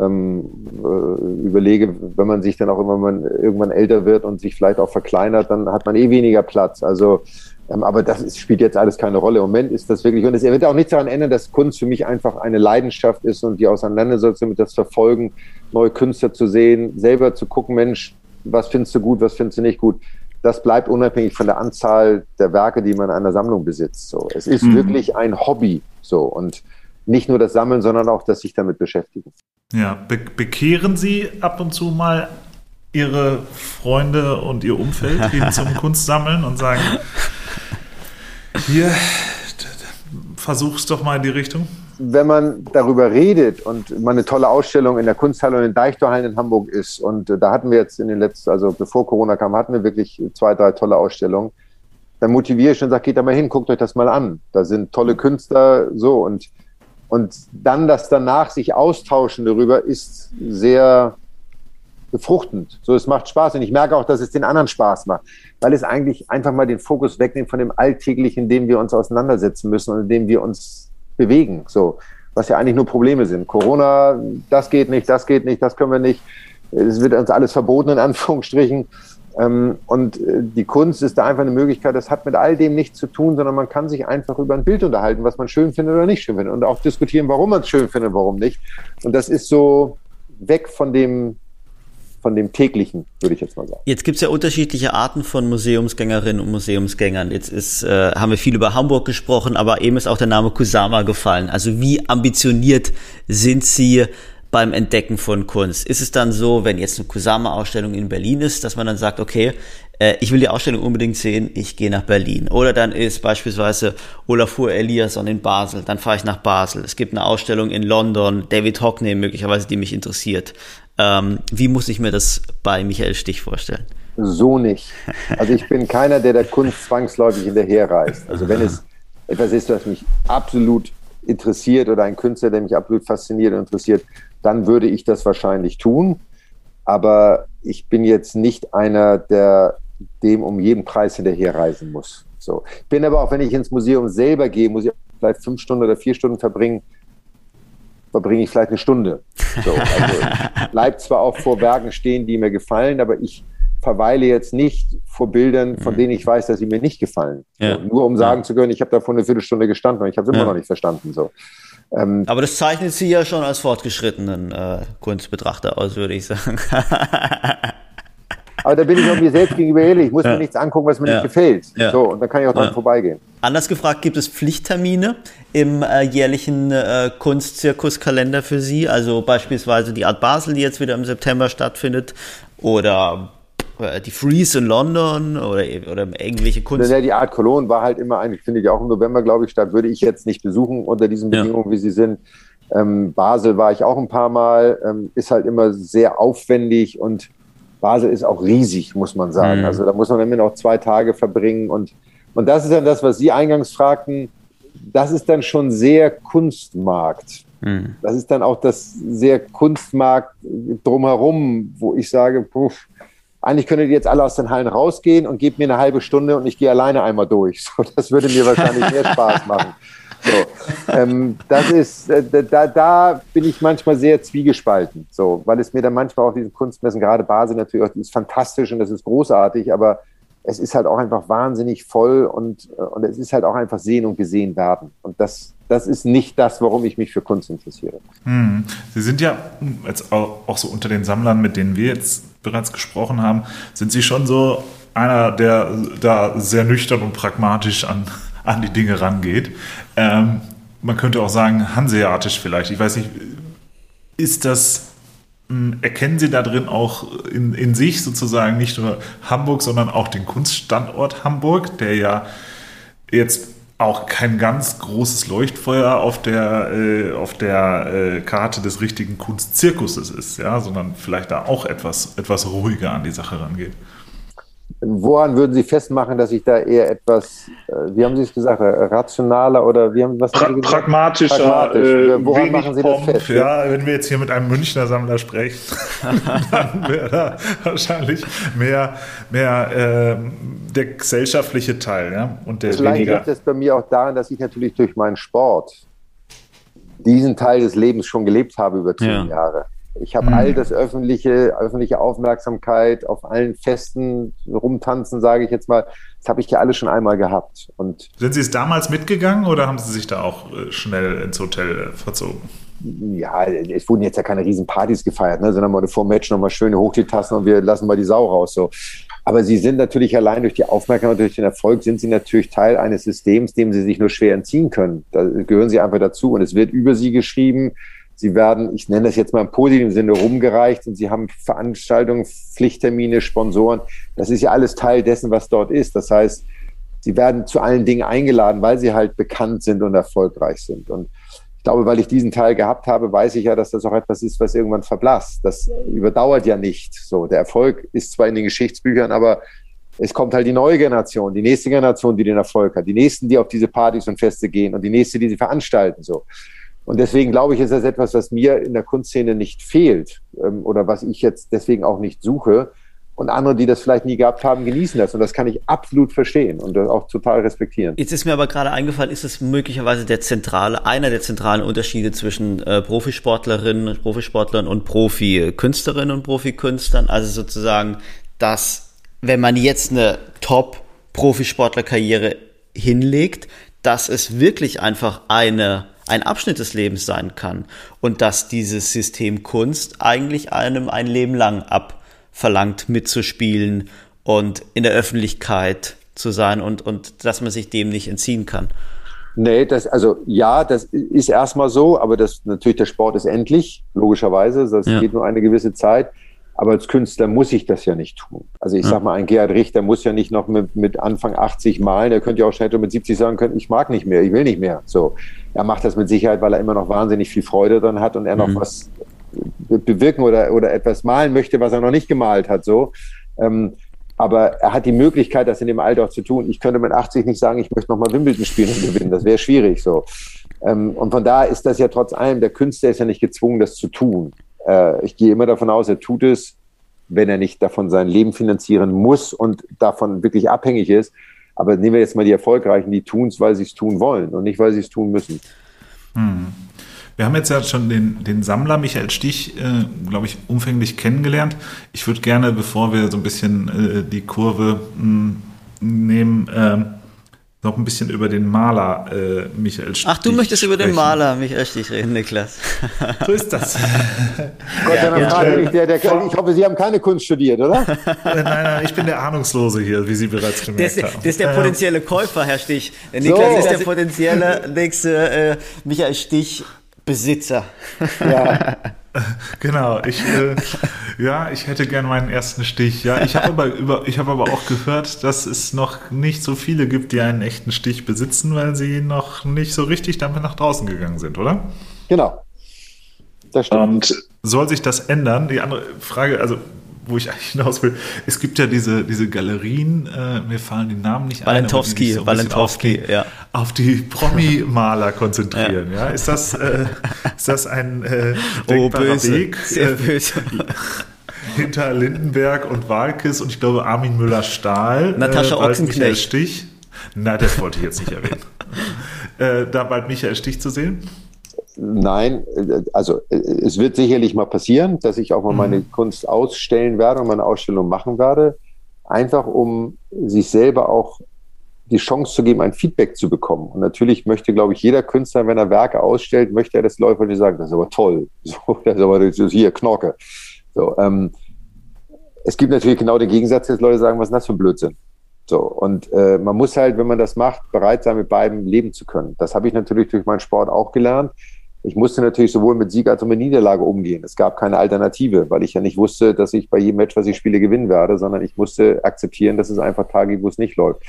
ähm, äh, überlege, wenn man sich dann auch man irgendwann älter wird und sich vielleicht auch verkleinert, dann hat man eh weniger Platz. Also, ähm, aber das ist, spielt jetzt alles keine Rolle. Im Moment ist das wirklich, und es wird auch nichts daran ändern, dass Kunst für mich einfach eine Leidenschaft ist und die Auseinandersetzung mit das Verfolgen, neue Künstler zu sehen, selber zu gucken, Mensch, was findest du gut, was findest du nicht gut. Das bleibt unabhängig von der Anzahl der Werke, die man in einer Sammlung besitzt. So, es ist mhm. wirklich ein Hobby. So und nicht nur das Sammeln, sondern auch das sich damit beschäftigen. Ja, be bekehren Sie ab und zu mal Ihre Freunde und Ihr Umfeld hin zum Kunstsammeln und sagen, hier, versuch's doch mal in die Richtung? Wenn man darüber redet und mal eine tolle Ausstellung in der Kunsthalle und in Deichtorhallen in Hamburg ist und da hatten wir jetzt in den letzten, also bevor Corona kam, hatten wir wirklich zwei, drei tolle Ausstellungen, dann motiviere ich und sage, geht da mal hin, guckt euch das mal an. Da sind tolle Künstler so und und dann das danach sich austauschen darüber ist sehr befruchtend. So, es macht Spaß und ich merke auch, dass es den anderen Spaß macht, weil es eigentlich einfach mal den Fokus wegnimmt von dem Alltäglichen, in dem wir uns auseinandersetzen müssen und in dem wir uns bewegen. So, was ja eigentlich nur Probleme sind. Corona, das geht nicht, das geht nicht, das können wir nicht. Es wird uns alles verboten, in Anführungsstrichen. Ähm, und äh, die Kunst ist da einfach eine Möglichkeit, das hat mit all dem nichts zu tun, sondern man kann sich einfach über ein Bild unterhalten, was man schön findet oder nicht schön findet und auch diskutieren, warum man es schön findet, warum nicht. Und das ist so weg von dem, von dem täglichen, würde ich jetzt mal sagen. Jetzt gibt es ja unterschiedliche Arten von Museumsgängerinnen und Museumsgängern. Jetzt ist, äh, haben wir viel über Hamburg gesprochen, aber eben ist auch der Name Kusama gefallen. Also wie ambitioniert sind Sie beim Entdecken von Kunst? Ist es dann so, wenn jetzt eine Kusama-Ausstellung in Berlin ist, dass man dann sagt, okay, äh, ich will die Ausstellung unbedingt sehen, ich gehe nach Berlin. Oder dann ist beispielsweise Olafur Eliasson in Basel, dann fahre ich nach Basel. Es gibt eine Ausstellung in London, David Hockney möglicherweise, die mich interessiert. Ähm, wie muss ich mir das bei Michael Stich vorstellen? So nicht. Also ich bin keiner, der der Kunst zwangsläufig hinterherreist. Also wenn es etwas ist, was mich absolut interessiert oder ein Künstler, der mich absolut fasziniert und interessiert, dann würde ich das wahrscheinlich tun. Aber ich bin jetzt nicht einer, der dem um jeden Preis hinterherreisen muss. So. Ich bin aber auch, wenn ich ins Museum selber gehe, muss ich vielleicht fünf Stunden oder vier Stunden verbringen, verbringe ich vielleicht eine Stunde. So, also bleibt zwar auch vor Werken stehen, die mir gefallen, aber ich verweile jetzt nicht vor Bildern, von mhm. denen ich weiß, dass sie mir nicht gefallen. Ja. Nur um sagen ja. zu können, ich habe da vor eine Viertelstunde gestanden und ich habe es immer ja. noch nicht verstanden. So. Ähm, Aber das zeichnet Sie ja schon als fortgeschrittenen äh, Kunstbetrachter aus, würde ich sagen. Aber da bin ich auch mir selbst gegenüber ehrlich. Ich muss mir nichts angucken, was mir nicht gefällt. So, und dann kann ich auch dran vorbeigehen. Anders gefragt, gibt es Pflichttermine im äh, jährlichen äh, Kunstzirkuskalender für Sie? Also beispielsweise die Art Basel, die jetzt wieder im September stattfindet, oder die Freeze in London oder, oder irgendwelche Kunst. Ja, die Art Cologne war halt immer eigentlich, finde ich auch im November, glaube ich, statt. Würde ich jetzt nicht besuchen unter diesen Bedingungen, ja. wie sie sind. Ähm, Basel war ich auch ein paar Mal, ähm, ist halt immer sehr aufwendig und Basel ist auch riesig, muss man sagen. Mhm. Also da muss man immer noch zwei Tage verbringen. Und, und das ist dann das, was Sie eingangs fragten. Das ist dann schon sehr Kunstmarkt. Mhm. Das ist dann auch das sehr Kunstmarkt drumherum, wo ich sage, puff, eigentlich könntet ihr jetzt alle aus den Hallen rausgehen und gebt mir eine halbe Stunde und ich gehe alleine einmal durch. So, das würde mir wahrscheinlich mehr Spaß machen. So, ähm, das ist, äh, da, da bin ich manchmal sehr zwiegespalten, so, weil es mir dann manchmal auf diesen Kunstmessen, gerade Basel natürlich, auch, die ist fantastisch und das ist großartig, aber es ist halt auch einfach wahnsinnig voll und, äh, und es ist halt auch einfach sehen und gesehen werden. Und das, das ist nicht das, warum ich mich für Kunst interessiere. Hm. Sie sind ja jetzt auch, auch so unter den Sammlern, mit denen wir jetzt bereits gesprochen haben, sind Sie schon so einer, der da sehr nüchtern und pragmatisch an, an die Dinge rangeht. Ähm, man könnte auch sagen, hanseatisch vielleicht. Ich weiß nicht, ist das, hm, erkennen Sie da drin auch in, in sich sozusagen nicht nur Hamburg, sondern auch den Kunststandort Hamburg, der ja jetzt auch kein ganz großes Leuchtfeuer auf der, äh, auf der äh, Karte des richtigen Kunstzirkuses ist, ja, sondern vielleicht da auch etwas, etwas ruhiger an die Sache rangeht. Woran würden Sie festmachen, dass ich da eher etwas, äh, wie haben Sie es gesagt, äh, rationaler oder wie haben was pra haben pragmatischer, Pragmatisch. Äh, Woran machen Sie Pomp, das fest? Ja, wenn wir jetzt hier mit einem Münchner Sammler sprechen, dann wäre da wahrscheinlich mehr, mehr äh, der gesellschaftliche Teil, ja, und der Vielleicht weniger. liegt es bei mir auch daran, dass ich natürlich durch meinen Sport diesen Teil des Lebens schon gelebt habe über zehn ja. Jahre. Ich habe mhm. all das öffentliche, öffentliche Aufmerksamkeit auf allen Festen rumtanzen, sage ich jetzt mal. Das habe ich ja alles schon einmal gehabt. Und Sind Sie es damals mitgegangen oder haben Sie sich da auch äh, schnell ins Hotel äh, verzogen? Ja, es wurden jetzt ja keine Riesenpartys gefeiert, ne? sondern mal vor dem Match nochmal schöne hoch die Tassen und wir lassen mal die Sau raus. So. Aber sie sind natürlich allein durch die Aufmerksamkeit, durch den Erfolg, sind sie natürlich Teil eines Systems, dem sie sich nur schwer entziehen können. Da gehören sie einfach dazu und es wird über sie geschrieben Sie werden, ich nenne das jetzt mal im positiven Sinne, rumgereicht und Sie haben Veranstaltungen, Pflichttermine, Sponsoren. Das ist ja alles Teil dessen, was dort ist. Das heißt, Sie werden zu allen Dingen eingeladen, weil Sie halt bekannt sind und erfolgreich sind. Und ich glaube, weil ich diesen Teil gehabt habe, weiß ich ja, dass das auch etwas ist, was irgendwann verblasst. Das überdauert ja nicht. So, der Erfolg ist zwar in den Geschichtsbüchern, aber es kommt halt die neue Generation, die nächste Generation, die den Erfolg hat, die nächsten, die auf diese Partys und Feste gehen und die nächste, die sie veranstalten. So. Und deswegen glaube ich, ist das etwas, was mir in der Kunstszene nicht fehlt ähm, oder was ich jetzt deswegen auch nicht suche. Und andere, die das vielleicht nie gehabt haben, genießen das. Und das kann ich absolut verstehen und auch total respektieren. Jetzt ist mir aber gerade eingefallen, ist es möglicherweise der zentrale, einer der zentralen Unterschiede zwischen äh, Profisportlerinnen, Profisportlern und Profikünstlerinnen und Profikünstlern? Also sozusagen, dass wenn man jetzt eine Top-Profisportlerkarriere hinlegt, dass es wirklich einfach eine ein Abschnitt des Lebens sein kann und dass dieses System Kunst eigentlich einem ein Leben lang abverlangt, mitzuspielen und in der Öffentlichkeit zu sein und, und dass man sich dem nicht entziehen kann. Nee, das, also ja, das ist erstmal so, aber das natürlich der Sport ist endlich, logischerweise. Das ja. geht nur eine gewisse Zeit. Aber als Künstler muss ich das ja nicht tun. Also ich sag mal, ein Gerhard Richter muss ja nicht noch mit, mit Anfang 80 malen. Er könnte ja auch schnell mit 70 sagen können, ich mag nicht mehr, ich will nicht mehr. So. Er macht das mit Sicherheit, weil er immer noch wahnsinnig viel Freude dran hat und er noch mhm. was bewirken oder, oder etwas malen möchte, was er noch nicht gemalt hat. So. Ähm, aber er hat die Möglichkeit, das in dem Alter auch zu tun. Ich könnte mit 80 nicht sagen, ich möchte noch mal Wimbledon spielen und gewinnen. Das wäre schwierig so. Ähm, und von daher ist das ja trotz allem, der Künstler ist ja nicht gezwungen, das zu tun. Äh, ich gehe immer davon aus, er tut es, wenn er nicht davon sein Leben finanzieren muss und davon wirklich abhängig ist. Aber nehmen wir jetzt mal die Erfolgreichen, die tun es, weil sie es tun wollen und nicht, weil sie es tun müssen. Hm. Wir haben jetzt ja schon den, den Sammler Michael Stich, äh, glaube ich, umfänglich kennengelernt. Ich würde gerne, bevor wir so ein bisschen äh, die Kurve mh, hm, nehmen, äh, noch ein bisschen über den Maler äh, Michael Stich Ach, du möchtest sprechen. über den Maler Michael Stich reden, Niklas. so ist das. Gott, ja, ja. Frage, der, der, ich hoffe, Sie haben keine Kunst studiert, oder? nein, nein, ich bin der Ahnungslose hier, wie Sie bereits gemerkt das, haben. Das ist der potenzielle Käufer, Herr Stich. Der Niklas so. ist der potenzielle nächste äh, Michael Stich Besitzer. Ja. Genau, ich, äh, ja, ich hätte gern meinen ersten Stich. Ja, ich habe aber, über, ich hab aber auch gehört, dass es noch nicht so viele gibt, die einen echten Stich besitzen, weil sie noch nicht so richtig damit nach draußen gegangen sind, oder? Genau. Das stimmt. Und soll sich das ändern? Die andere Frage, also wo ich eigentlich hinaus will. Es gibt ja diese, diese Galerien, äh, mir fallen die Namen nicht Walentowski, ein. Walentowski, auf, ja. Auf die Promi-Maler konzentrieren, ja. ja. Ist das, äh, ist das ein äh, oh, böse. Weg? Sehr äh, böse. hinter Lindenberg und Walkes und ich glaube Armin Müller-Stahl. Natascha äh, Ochsenknecht. Stich. Na, das wollte ich jetzt nicht erwähnen. äh, da bald Michael Stich zu sehen. Nein, also es wird sicherlich mal passieren, dass ich auch mal meine mhm. Kunst ausstellen werde und meine Ausstellung machen werde, einfach um sich selber auch die Chance zu geben, ein Feedback zu bekommen. Und natürlich möchte, glaube ich, jeder Künstler, wenn er Werke ausstellt, möchte er das Läufer die sagen, das ist aber toll, so, das ist aber das ist hier Knorke. So, ähm, es gibt natürlich genau den Gegensatz, dass Leute sagen, was ist das für ein Blödsinn? So, und äh, man muss halt, wenn man das macht, bereit sein, mit beiden leben zu können. Das habe ich natürlich durch meinen Sport auch gelernt ich musste natürlich sowohl mit Sieg als auch mit Niederlage umgehen. Es gab keine Alternative, weil ich ja nicht wusste, dass ich bei jedem Match, was ich spiele, gewinnen werde, sondern ich musste akzeptieren, dass es einfach Tage gibt, wo es nicht läuft.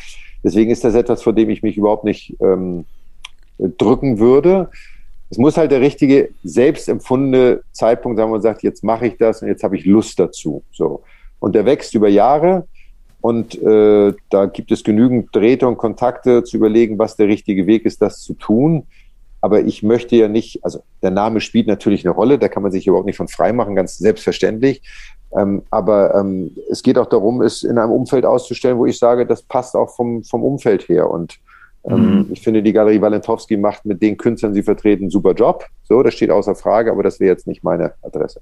Deswegen ist das etwas, vor dem ich mich überhaupt nicht ähm, drücken würde. Es muss halt der richtige, selbst empfundene Zeitpunkt sein, wo man sagt, jetzt mache ich das und jetzt habe ich Lust dazu. So. Und der wächst über Jahre. Und äh, da gibt es genügend Drähte und Kontakte zu überlegen, was der richtige Weg ist, das zu tun. Aber ich möchte ja nicht, also der Name spielt natürlich eine Rolle, da kann man sich überhaupt nicht von frei machen, ganz selbstverständlich. Ähm, aber ähm, es geht auch darum, es in einem Umfeld auszustellen, wo ich sage, das passt auch vom, vom Umfeld her. Und ähm, mhm. ich finde, die Galerie Walentowski macht mit den Künstlern, die sie vertreten, einen super Job. So, das steht außer Frage, aber das wäre jetzt nicht meine Adresse.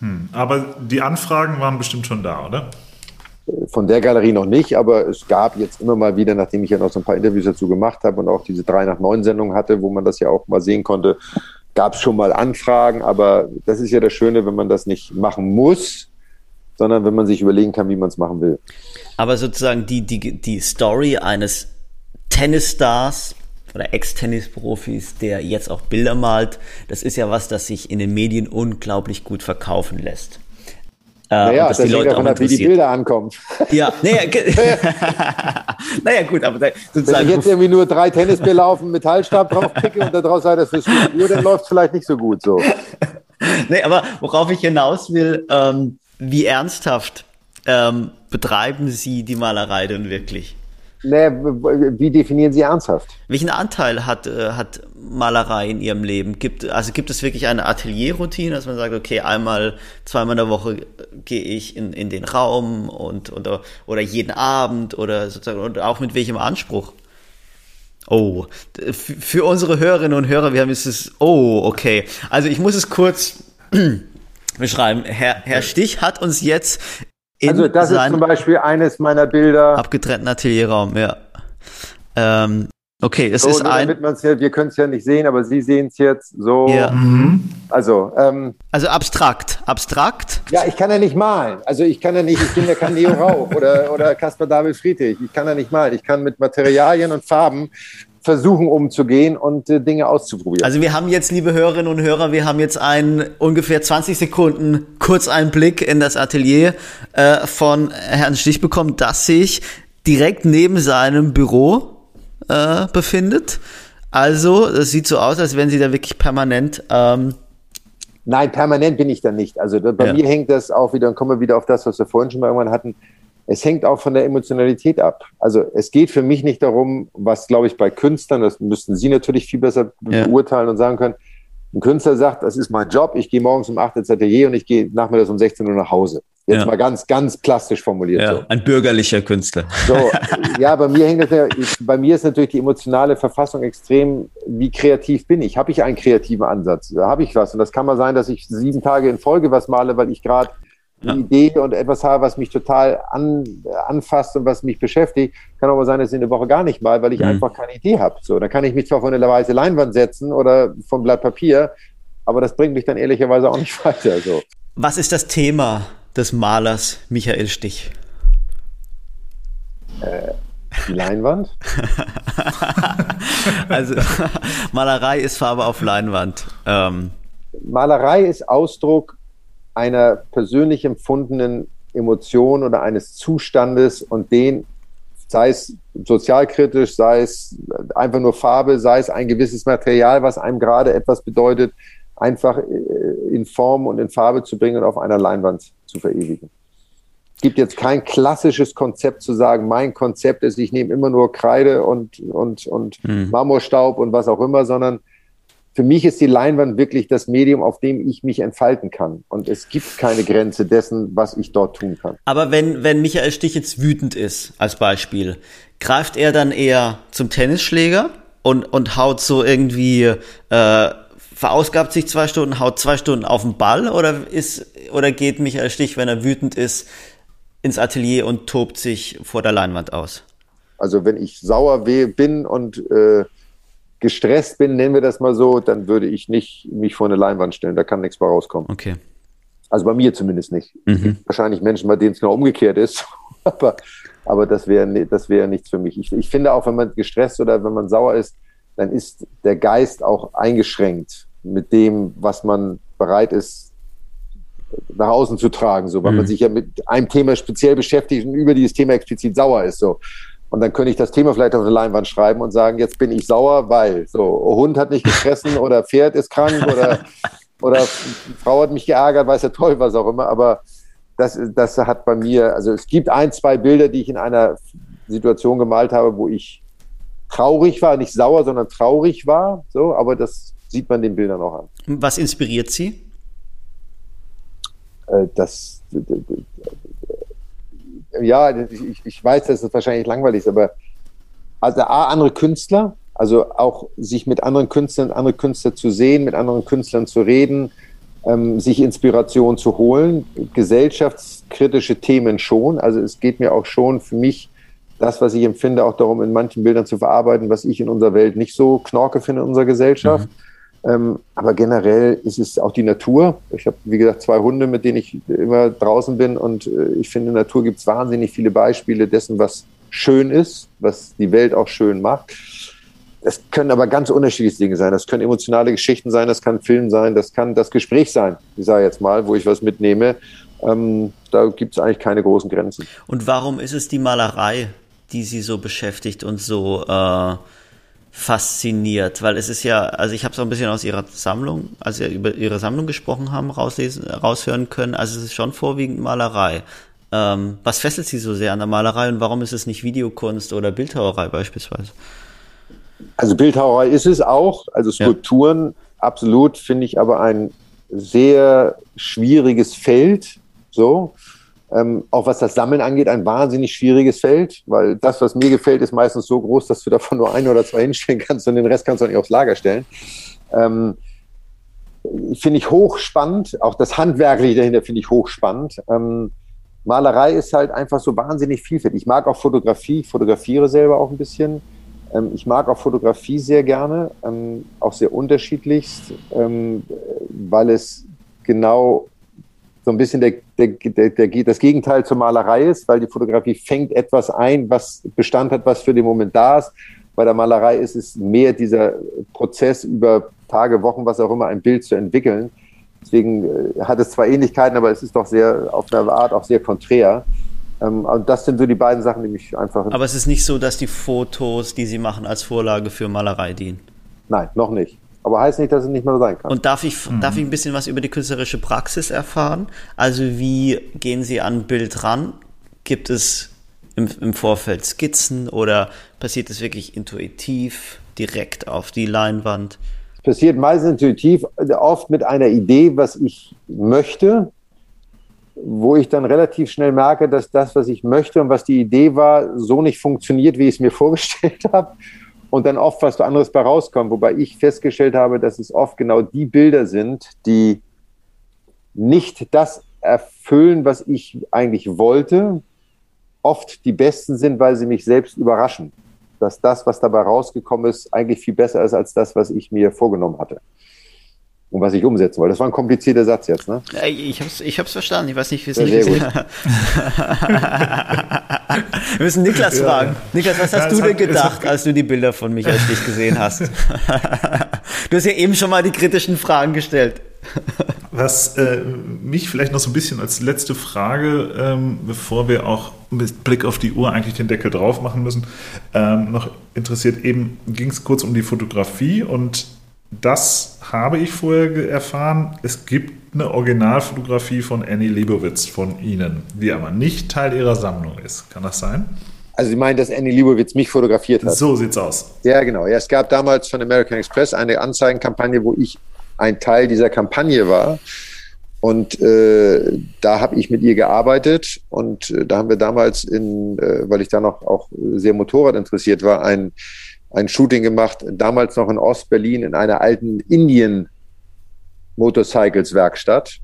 Hm. Aber die Anfragen waren bestimmt schon da, oder? Von der Galerie noch nicht, aber es gab jetzt immer mal wieder, nachdem ich ja noch so ein paar Interviews dazu gemacht habe und auch diese 3 nach 9 Sendung hatte, wo man das ja auch mal sehen konnte, gab es schon mal Anfragen, aber das ist ja das Schöne, wenn man das nicht machen muss, sondern wenn man sich überlegen kann, wie man es machen will. Aber sozusagen die, die, die Story eines Tennisstars oder Ex-Tennisprofis, der jetzt auch Bilder malt, das ist ja was, das sich in den Medien unglaublich gut verkaufen lässt. Äh, naja, dass das die Leute davon ab, wie die Bilder ankommen. Ja, naja, naja gut, aber da, sozusagen. Wenn ich jetzt irgendwie nur drei Tennisbälle auf einen Metallstab draufpicke und daraus sei das fürs Uhr, dann läuft es vielleicht nicht so gut so. nee, aber worauf ich hinaus will, ähm, wie ernsthaft ähm, betreiben Sie die Malerei denn wirklich? Nee, wie definieren Sie ernsthaft? Welchen Anteil hat, äh, hat Malerei in Ihrem Leben? Gibt, also gibt es wirklich eine Atelierroutine, dass man sagt, okay, einmal, zweimal in der Woche gehe ich in, in den Raum und, oder, oder jeden Abend oder sozusagen, und auch mit welchem Anspruch? Oh, für unsere Hörerinnen und Hörer, wir haben jetzt das, oh, okay. Also ich muss es kurz beschreiben. Herr, Herr Stich hat uns jetzt also das ist zum Beispiel eines meiner Bilder. Abgetrennten Atelierraum, ja. Ähm, okay, es so, ist ein. Damit ja, wir können es ja nicht sehen, aber Sie sehen es jetzt so. Ja. Mhm. Also, ähm, also abstrakt, abstrakt. Ja, ich kann ja nicht malen. Also ich kann ja nicht, ich bin ja kein Leo Rauch oder, oder Caspar David Friedrich. Ich kann ja nicht malen. Ich kann mit Materialien und Farben versuchen umzugehen und äh, Dinge auszuprobieren. Also wir haben jetzt, liebe Hörerinnen und Hörer, wir haben jetzt einen ungefähr 20 Sekunden Kurzeinblick in das Atelier äh, von Herrn Stich bekommen, das sich direkt neben seinem Büro äh, befindet. Also, es sieht so aus, als wenn Sie da wirklich permanent ähm, Nein, permanent bin ich da nicht. Also bei ja. mir hängt das auch wieder, und kommen wir wieder auf das, was wir vorhin schon mal irgendwann hatten, es hängt auch von der Emotionalität ab. Also es geht für mich nicht darum, was, glaube ich, bei Künstlern, das müssten Sie natürlich viel besser ja. beurteilen und sagen können, ein Künstler sagt, das ist mein Job, ich gehe morgens um 8 ins Atelier und ich gehe nachmittags um 16 Uhr nach Hause. Jetzt ja. mal ganz, ganz plastisch formuliert. Ja, so. Ein bürgerlicher Künstler. So, ja, bei mir hängt das ja, bei mir ist natürlich die emotionale Verfassung extrem, wie kreativ bin ich? Habe ich einen kreativen Ansatz? Habe ich was? Und das kann mal sein, dass ich sieben Tage in Folge was male, weil ich gerade ja. Idee und etwas habe, was mich total an, anfasst und was mich beschäftigt. Kann aber sein, dass ich eine Woche gar nicht mal, weil ich mhm. einfach keine Idee habe. So, dann kann ich mich zwar von eine weiße Leinwand setzen oder vom Blatt Papier, aber das bringt mich dann ehrlicherweise auch nicht weiter. So. Was ist das Thema des Malers Michael Stich? Äh, die Leinwand? also Malerei ist Farbe auf Leinwand. Ähm. Malerei ist Ausdruck einer persönlich empfundenen Emotion oder eines Zustandes und den, sei es sozialkritisch, sei es einfach nur Farbe, sei es ein gewisses Material, was einem gerade etwas bedeutet, einfach äh, in Form und in Farbe zu bringen und auf einer Leinwand zu verewigen. gibt jetzt kein klassisches Konzept zu sagen, mein Konzept ist, ich nehme immer nur Kreide und, und, und hm. Marmorstaub und was auch immer, sondern für mich ist die Leinwand wirklich das Medium, auf dem ich mich entfalten kann. Und es gibt keine Grenze dessen, was ich dort tun kann. Aber wenn, wenn Michael Stich jetzt wütend ist, als Beispiel, greift er dann eher zum Tennisschläger und, und haut so irgendwie, äh, verausgabt sich zwei Stunden, haut zwei Stunden auf den Ball oder ist, oder geht Michael Stich, wenn er wütend ist, ins Atelier und tobt sich vor der Leinwand aus? Also wenn ich sauer bin und äh, gestresst bin, nennen wir das mal so, dann würde ich nicht mich vor eine Leinwand stellen. Da kann nichts mehr rauskommen. Okay. Also bei mir zumindest nicht. Mhm. Wahrscheinlich Menschen, bei denen es genau umgekehrt ist. aber, aber das wäre das wäre nichts für mich. Ich, ich finde auch, wenn man gestresst oder wenn man sauer ist, dann ist der Geist auch eingeschränkt mit dem, was man bereit ist, nach außen zu tragen, so, weil mhm. man sich ja mit einem Thema speziell beschäftigt und über dieses Thema explizit sauer ist, so. Und dann könnte ich das Thema vielleicht auf eine Leinwand schreiben und sagen, jetzt bin ich sauer, weil so Hund hat nicht gefressen oder Pferd ist krank oder, oder Frau hat mich geärgert, weiß ja toll, was auch immer. Aber das, das hat bei mir, also es gibt ein, zwei Bilder, die ich in einer Situation gemalt habe, wo ich traurig war, nicht sauer, sondern traurig war. So, aber das sieht man den Bildern auch an. Was inspiriert Sie? Äh, das, ja, ich, ich weiß, dass es wahrscheinlich langweilig ist, aber also A, andere Künstler, also auch sich mit anderen Künstlern, andere Künstler zu sehen, mit anderen Künstlern zu reden, ähm, sich Inspiration zu holen, gesellschaftskritische Themen schon. Also es geht mir auch schon für mich das, was ich empfinde, auch darum, in manchen Bildern zu verarbeiten, was ich in unserer Welt nicht so knorke finde in unserer Gesellschaft. Mhm. Ähm, aber generell ist es auch die Natur. Ich habe, wie gesagt, zwei Hunde, mit denen ich immer draußen bin. Und äh, ich finde, in der Natur gibt es wahnsinnig viele Beispiele dessen, was schön ist, was die Welt auch schön macht. Das können aber ganz unterschiedliche Dinge sein. Das können emotionale Geschichten sein, das kann Film sein, das kann das Gespräch sein, ich sage jetzt mal, wo ich was mitnehme. Ähm, da gibt es eigentlich keine großen Grenzen. Und warum ist es die Malerei, die Sie so beschäftigt und so äh, fasziniert, weil es ist ja, also ich habe es auch ein bisschen aus ihrer Sammlung, als wir über ihre Sammlung gesprochen haben, rauslesen, raushören können. Also es ist schon vorwiegend Malerei. Ähm, was fesselt sie so sehr an der Malerei und warum ist es nicht Videokunst oder Bildhauerei beispielsweise? Also Bildhauerei ist es auch, also Skulpturen ja. absolut finde ich aber ein sehr schwieriges Feld. So, ähm, auch was das Sammeln angeht, ein wahnsinnig schwieriges Feld, weil das, was mir gefällt, ist meistens so groß, dass du davon nur ein oder zwei hinstellen kannst und den Rest kannst du auch nicht aufs Lager stellen. Ähm, finde ich hochspannend. Auch das Handwerkliche dahinter finde ich hochspannend. Ähm, Malerei ist halt einfach so wahnsinnig vielfältig. Ich mag auch Fotografie, ich fotografiere selber auch ein bisschen. Ähm, ich mag auch Fotografie sehr gerne, ähm, auch sehr unterschiedlichst, ähm, weil es genau so ein bisschen der, der, der, der, das Gegenteil zur Malerei ist, weil die Fotografie fängt etwas ein, was Bestand hat, was für den Moment da ist. Bei der Malerei ist es mehr dieser Prozess über Tage, Wochen, was auch immer, ein Bild zu entwickeln. Deswegen äh, hat es zwar Ähnlichkeiten, aber es ist doch sehr, auf eine Art auch sehr konträr. Ähm, und das sind so die beiden Sachen, die mich einfach. Aber es ist nicht so, dass die Fotos, die Sie machen, als Vorlage für Malerei dienen. Nein, noch nicht. Aber heißt nicht, dass es nicht mehr sein kann. Und darf ich, mhm. darf ich ein bisschen was über die künstlerische Praxis erfahren? Also wie gehen Sie an Bild ran? Gibt es im, im Vorfeld Skizzen oder passiert es wirklich intuitiv direkt auf die Leinwand? Es passiert meistens intuitiv, oft mit einer Idee, was ich möchte, wo ich dann relativ schnell merke, dass das, was ich möchte und was die Idee war, so nicht funktioniert, wie ich es mir vorgestellt habe und dann oft was anderes bei rauskommt. Wobei ich festgestellt habe, dass es oft genau die Bilder sind, die nicht das erfüllen, was ich eigentlich wollte, oft die besten sind, weil sie mich selbst überraschen. Dass das, was dabei rausgekommen ist, eigentlich viel besser ist als das, was ich mir vorgenommen hatte und was ich umsetzen wollte. Das war ein komplizierter Satz jetzt, ne? Ich hab's, ich hab's verstanden. Ich weiß nicht, wie es ja, nicht ist. Wir müssen Niklas ja. fragen. Niklas, was hast ja, du denn gedacht, als du die Bilder von mich als dich gesehen hast? du hast ja eben schon mal die kritischen Fragen gestellt. Was äh, mich vielleicht noch so ein bisschen als letzte Frage, ähm, bevor wir auch mit Blick auf die Uhr eigentlich den Deckel drauf machen müssen, ähm, noch interessiert, eben ging es kurz um die Fotografie und das habe ich vorher erfahren, es gibt eine Originalfotografie von Annie Leibovitz von Ihnen, die aber nicht Teil Ihrer Sammlung ist. Kann das sein? Also Sie meinen, dass Annie Leibovitz mich fotografiert hat? So sieht's aus. Ja, genau. Ja, es gab damals von American Express eine Anzeigenkampagne, wo ich ein Teil dieser Kampagne war. Und äh, da habe ich mit ihr gearbeitet und äh, da haben wir damals in, äh, weil ich da noch auch sehr Motorrad interessiert war, ein, ein Shooting gemacht, damals noch in Ostberlin in einer alten Indien Motorcycles Werkstatt.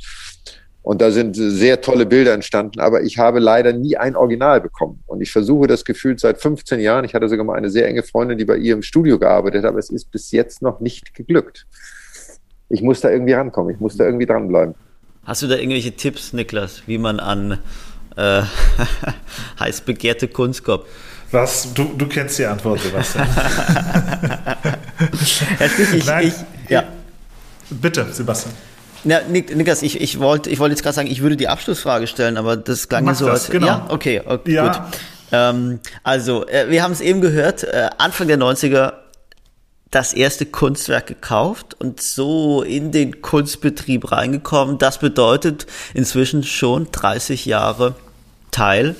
Und da sind sehr tolle Bilder entstanden, aber ich habe leider nie ein Original bekommen. Und ich versuche das gefühlt seit 15 Jahren. Ich hatte sogar mal eine sehr enge Freundin, die bei ihr im Studio gearbeitet hat, aber es ist bis jetzt noch nicht geglückt. Ich muss da irgendwie rankommen, ich muss da irgendwie dranbleiben. Hast du da irgendwelche Tipps, Niklas, wie man an äh, heiß begehrte Kunst kommt? Was? Du, du kennst die Antwort, Sebastian. ich, ich, Nein, ich, ja. Bitte, Sebastian. Ja, Niklas, ich, ich wollte ich wollt jetzt gerade sagen, ich würde die Abschlussfrage stellen, aber das klang Mach so. das, als, genau. Ja, okay, okay Ja. gut. Ähm, also, äh, wir haben es eben gehört, äh, Anfang der 90er das erste Kunstwerk gekauft und so in den Kunstbetrieb reingekommen. Das bedeutet inzwischen schon 30 Jahre Teil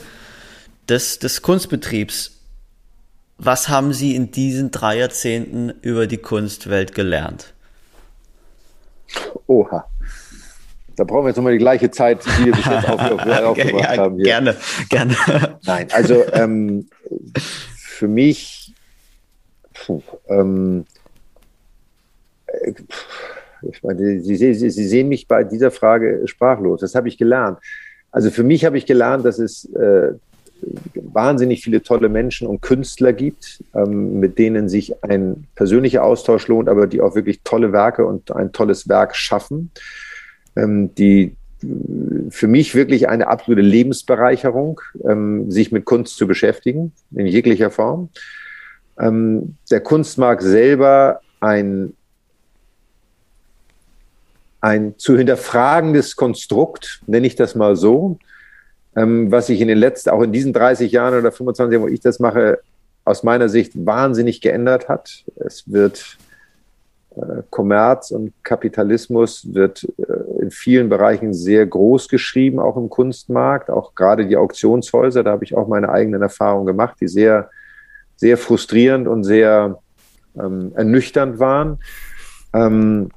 des, des Kunstbetriebs. Was haben Sie in diesen drei Jahrzehnten über die Kunstwelt gelernt? Oha. Da brauchen wir jetzt nochmal die gleiche Zeit, die wir bis jetzt auf, auf, aufgebracht ja, haben. Hier. gerne, gerne. Nein, also ähm, für mich, puh, ähm, äh, ich meine, Sie, Sie, Sie sehen mich bei dieser Frage sprachlos. Das habe ich gelernt. Also für mich habe ich gelernt, dass es äh, wahnsinnig viele tolle Menschen und Künstler gibt, ähm, mit denen sich ein persönlicher Austausch lohnt, aber die auch wirklich tolle Werke und ein tolles Werk schaffen, ähm, die für mich wirklich eine absolute Lebensbereicherung, ähm, sich mit Kunst zu beschäftigen, in jeglicher Form. Ähm, der Kunstmarkt selber ein, ein zu hinterfragendes Konstrukt, nenne ich das mal so, ähm, was sich in den letzten, auch in diesen 30 Jahren oder 25 Jahren, wo ich das mache, aus meiner Sicht wahnsinnig geändert hat. Es wird äh, Kommerz und Kapitalismus wird äh, in vielen Bereichen sehr groß geschrieben, auch im Kunstmarkt, auch gerade die Auktionshäuser, da habe ich auch meine eigenen Erfahrungen gemacht, die sehr, sehr frustrierend und sehr ähm, ernüchternd waren. Ähm,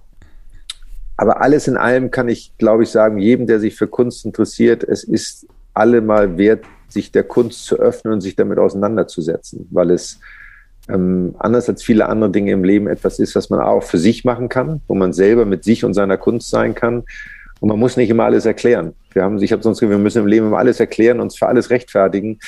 aber alles in allem kann ich, glaube ich, sagen, jedem, der sich für Kunst interessiert, es ist allemal wert, sich der Kunst zu öffnen und sich damit auseinanderzusetzen, weil es ähm, anders als viele andere Dinge im Leben etwas ist, was man auch für sich machen kann, wo man selber mit sich und seiner Kunst sein kann. Und man muss nicht immer alles erklären. Wir haben, ich habe sonst gesagt, wir müssen im Leben immer alles erklären, uns für alles rechtfertigen.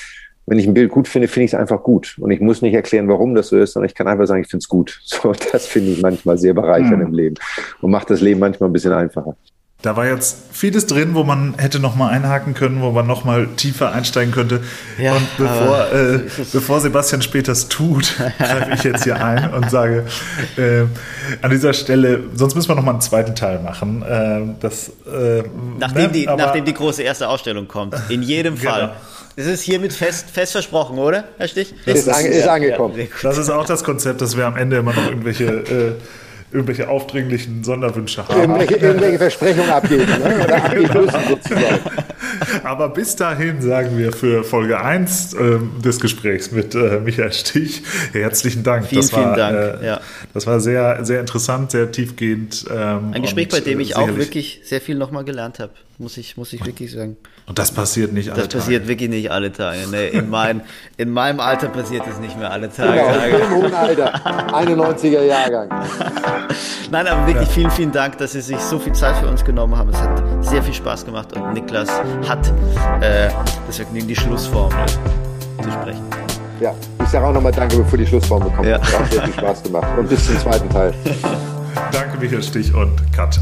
Wenn ich ein Bild gut finde, finde ich es einfach gut. Und ich muss nicht erklären, warum das so ist, sondern ich kann einfach sagen, ich finde es gut. So, das finde ich manchmal sehr bereichernd Mhm. im Leben und macht das Leben manchmal ein bisschen einfacher. Da war jetzt vieles drin, wo man hätte noch mal einhaken können, wo man noch mal tiefer einsteigen könnte. Ja, und bevor, äh, bevor Sebastian später es tut, greife ich jetzt hier ein und sage, äh, an dieser Stelle, sonst müssen wir noch mal einen zweiten Teil machen. Äh, das, äh, Nachdem, ne, die, aber- nachdem die große erste Ausstellung kommt. In jedem Genau. Fall. Das ist hiermit fest, fest versprochen, oder, Herr Stich? Ist, ange ist angekommen. gut. Das ist auch das Konzept, dass wir am Ende immer noch irgendwelche, äh, irgendwelche aufdringlichen Sonderwünsche haben. Irgendwelche, irgendwelche Versprechungen abgeben ne? oder abgeben müssen sozusagen. Aber bis dahin sagen wir für Folge 1 ähm, des Gesprächs mit äh, Michael Stich herzlichen Dank. Vielen, das war, vielen Dank, Äh, ja. Das war sehr, sehr interessant, sehr tiefgehend. Ähm, Ein Gespräch, und, bei dem äh, ich auch wirklich sehr viel nochmal gelernt habe. Muss ich, muss ich wirklich sagen. Und das passiert nicht alle Das passiert Tage. wirklich nicht alle Tage. Nee, in, mein, in meinem Alter passiert es nicht mehr alle Tage. Genau, im hohen Alter, 91er Jahrgang. Nein, aber wirklich vielen, vielen Dank, dass Sie sich so viel Zeit für uns genommen haben. Es hat sehr viel Spaß gemacht und Niklas hat äh, das Vergnügen, die Schlussformel zu sprechen. Ja, ich sage auch nochmal Danke, bevor die Schlussform bekommt. Ja. Hat auch sehr viel Spaß gemacht. Und bis zum zweiten Teil. Danke, Michael Stich und Kat.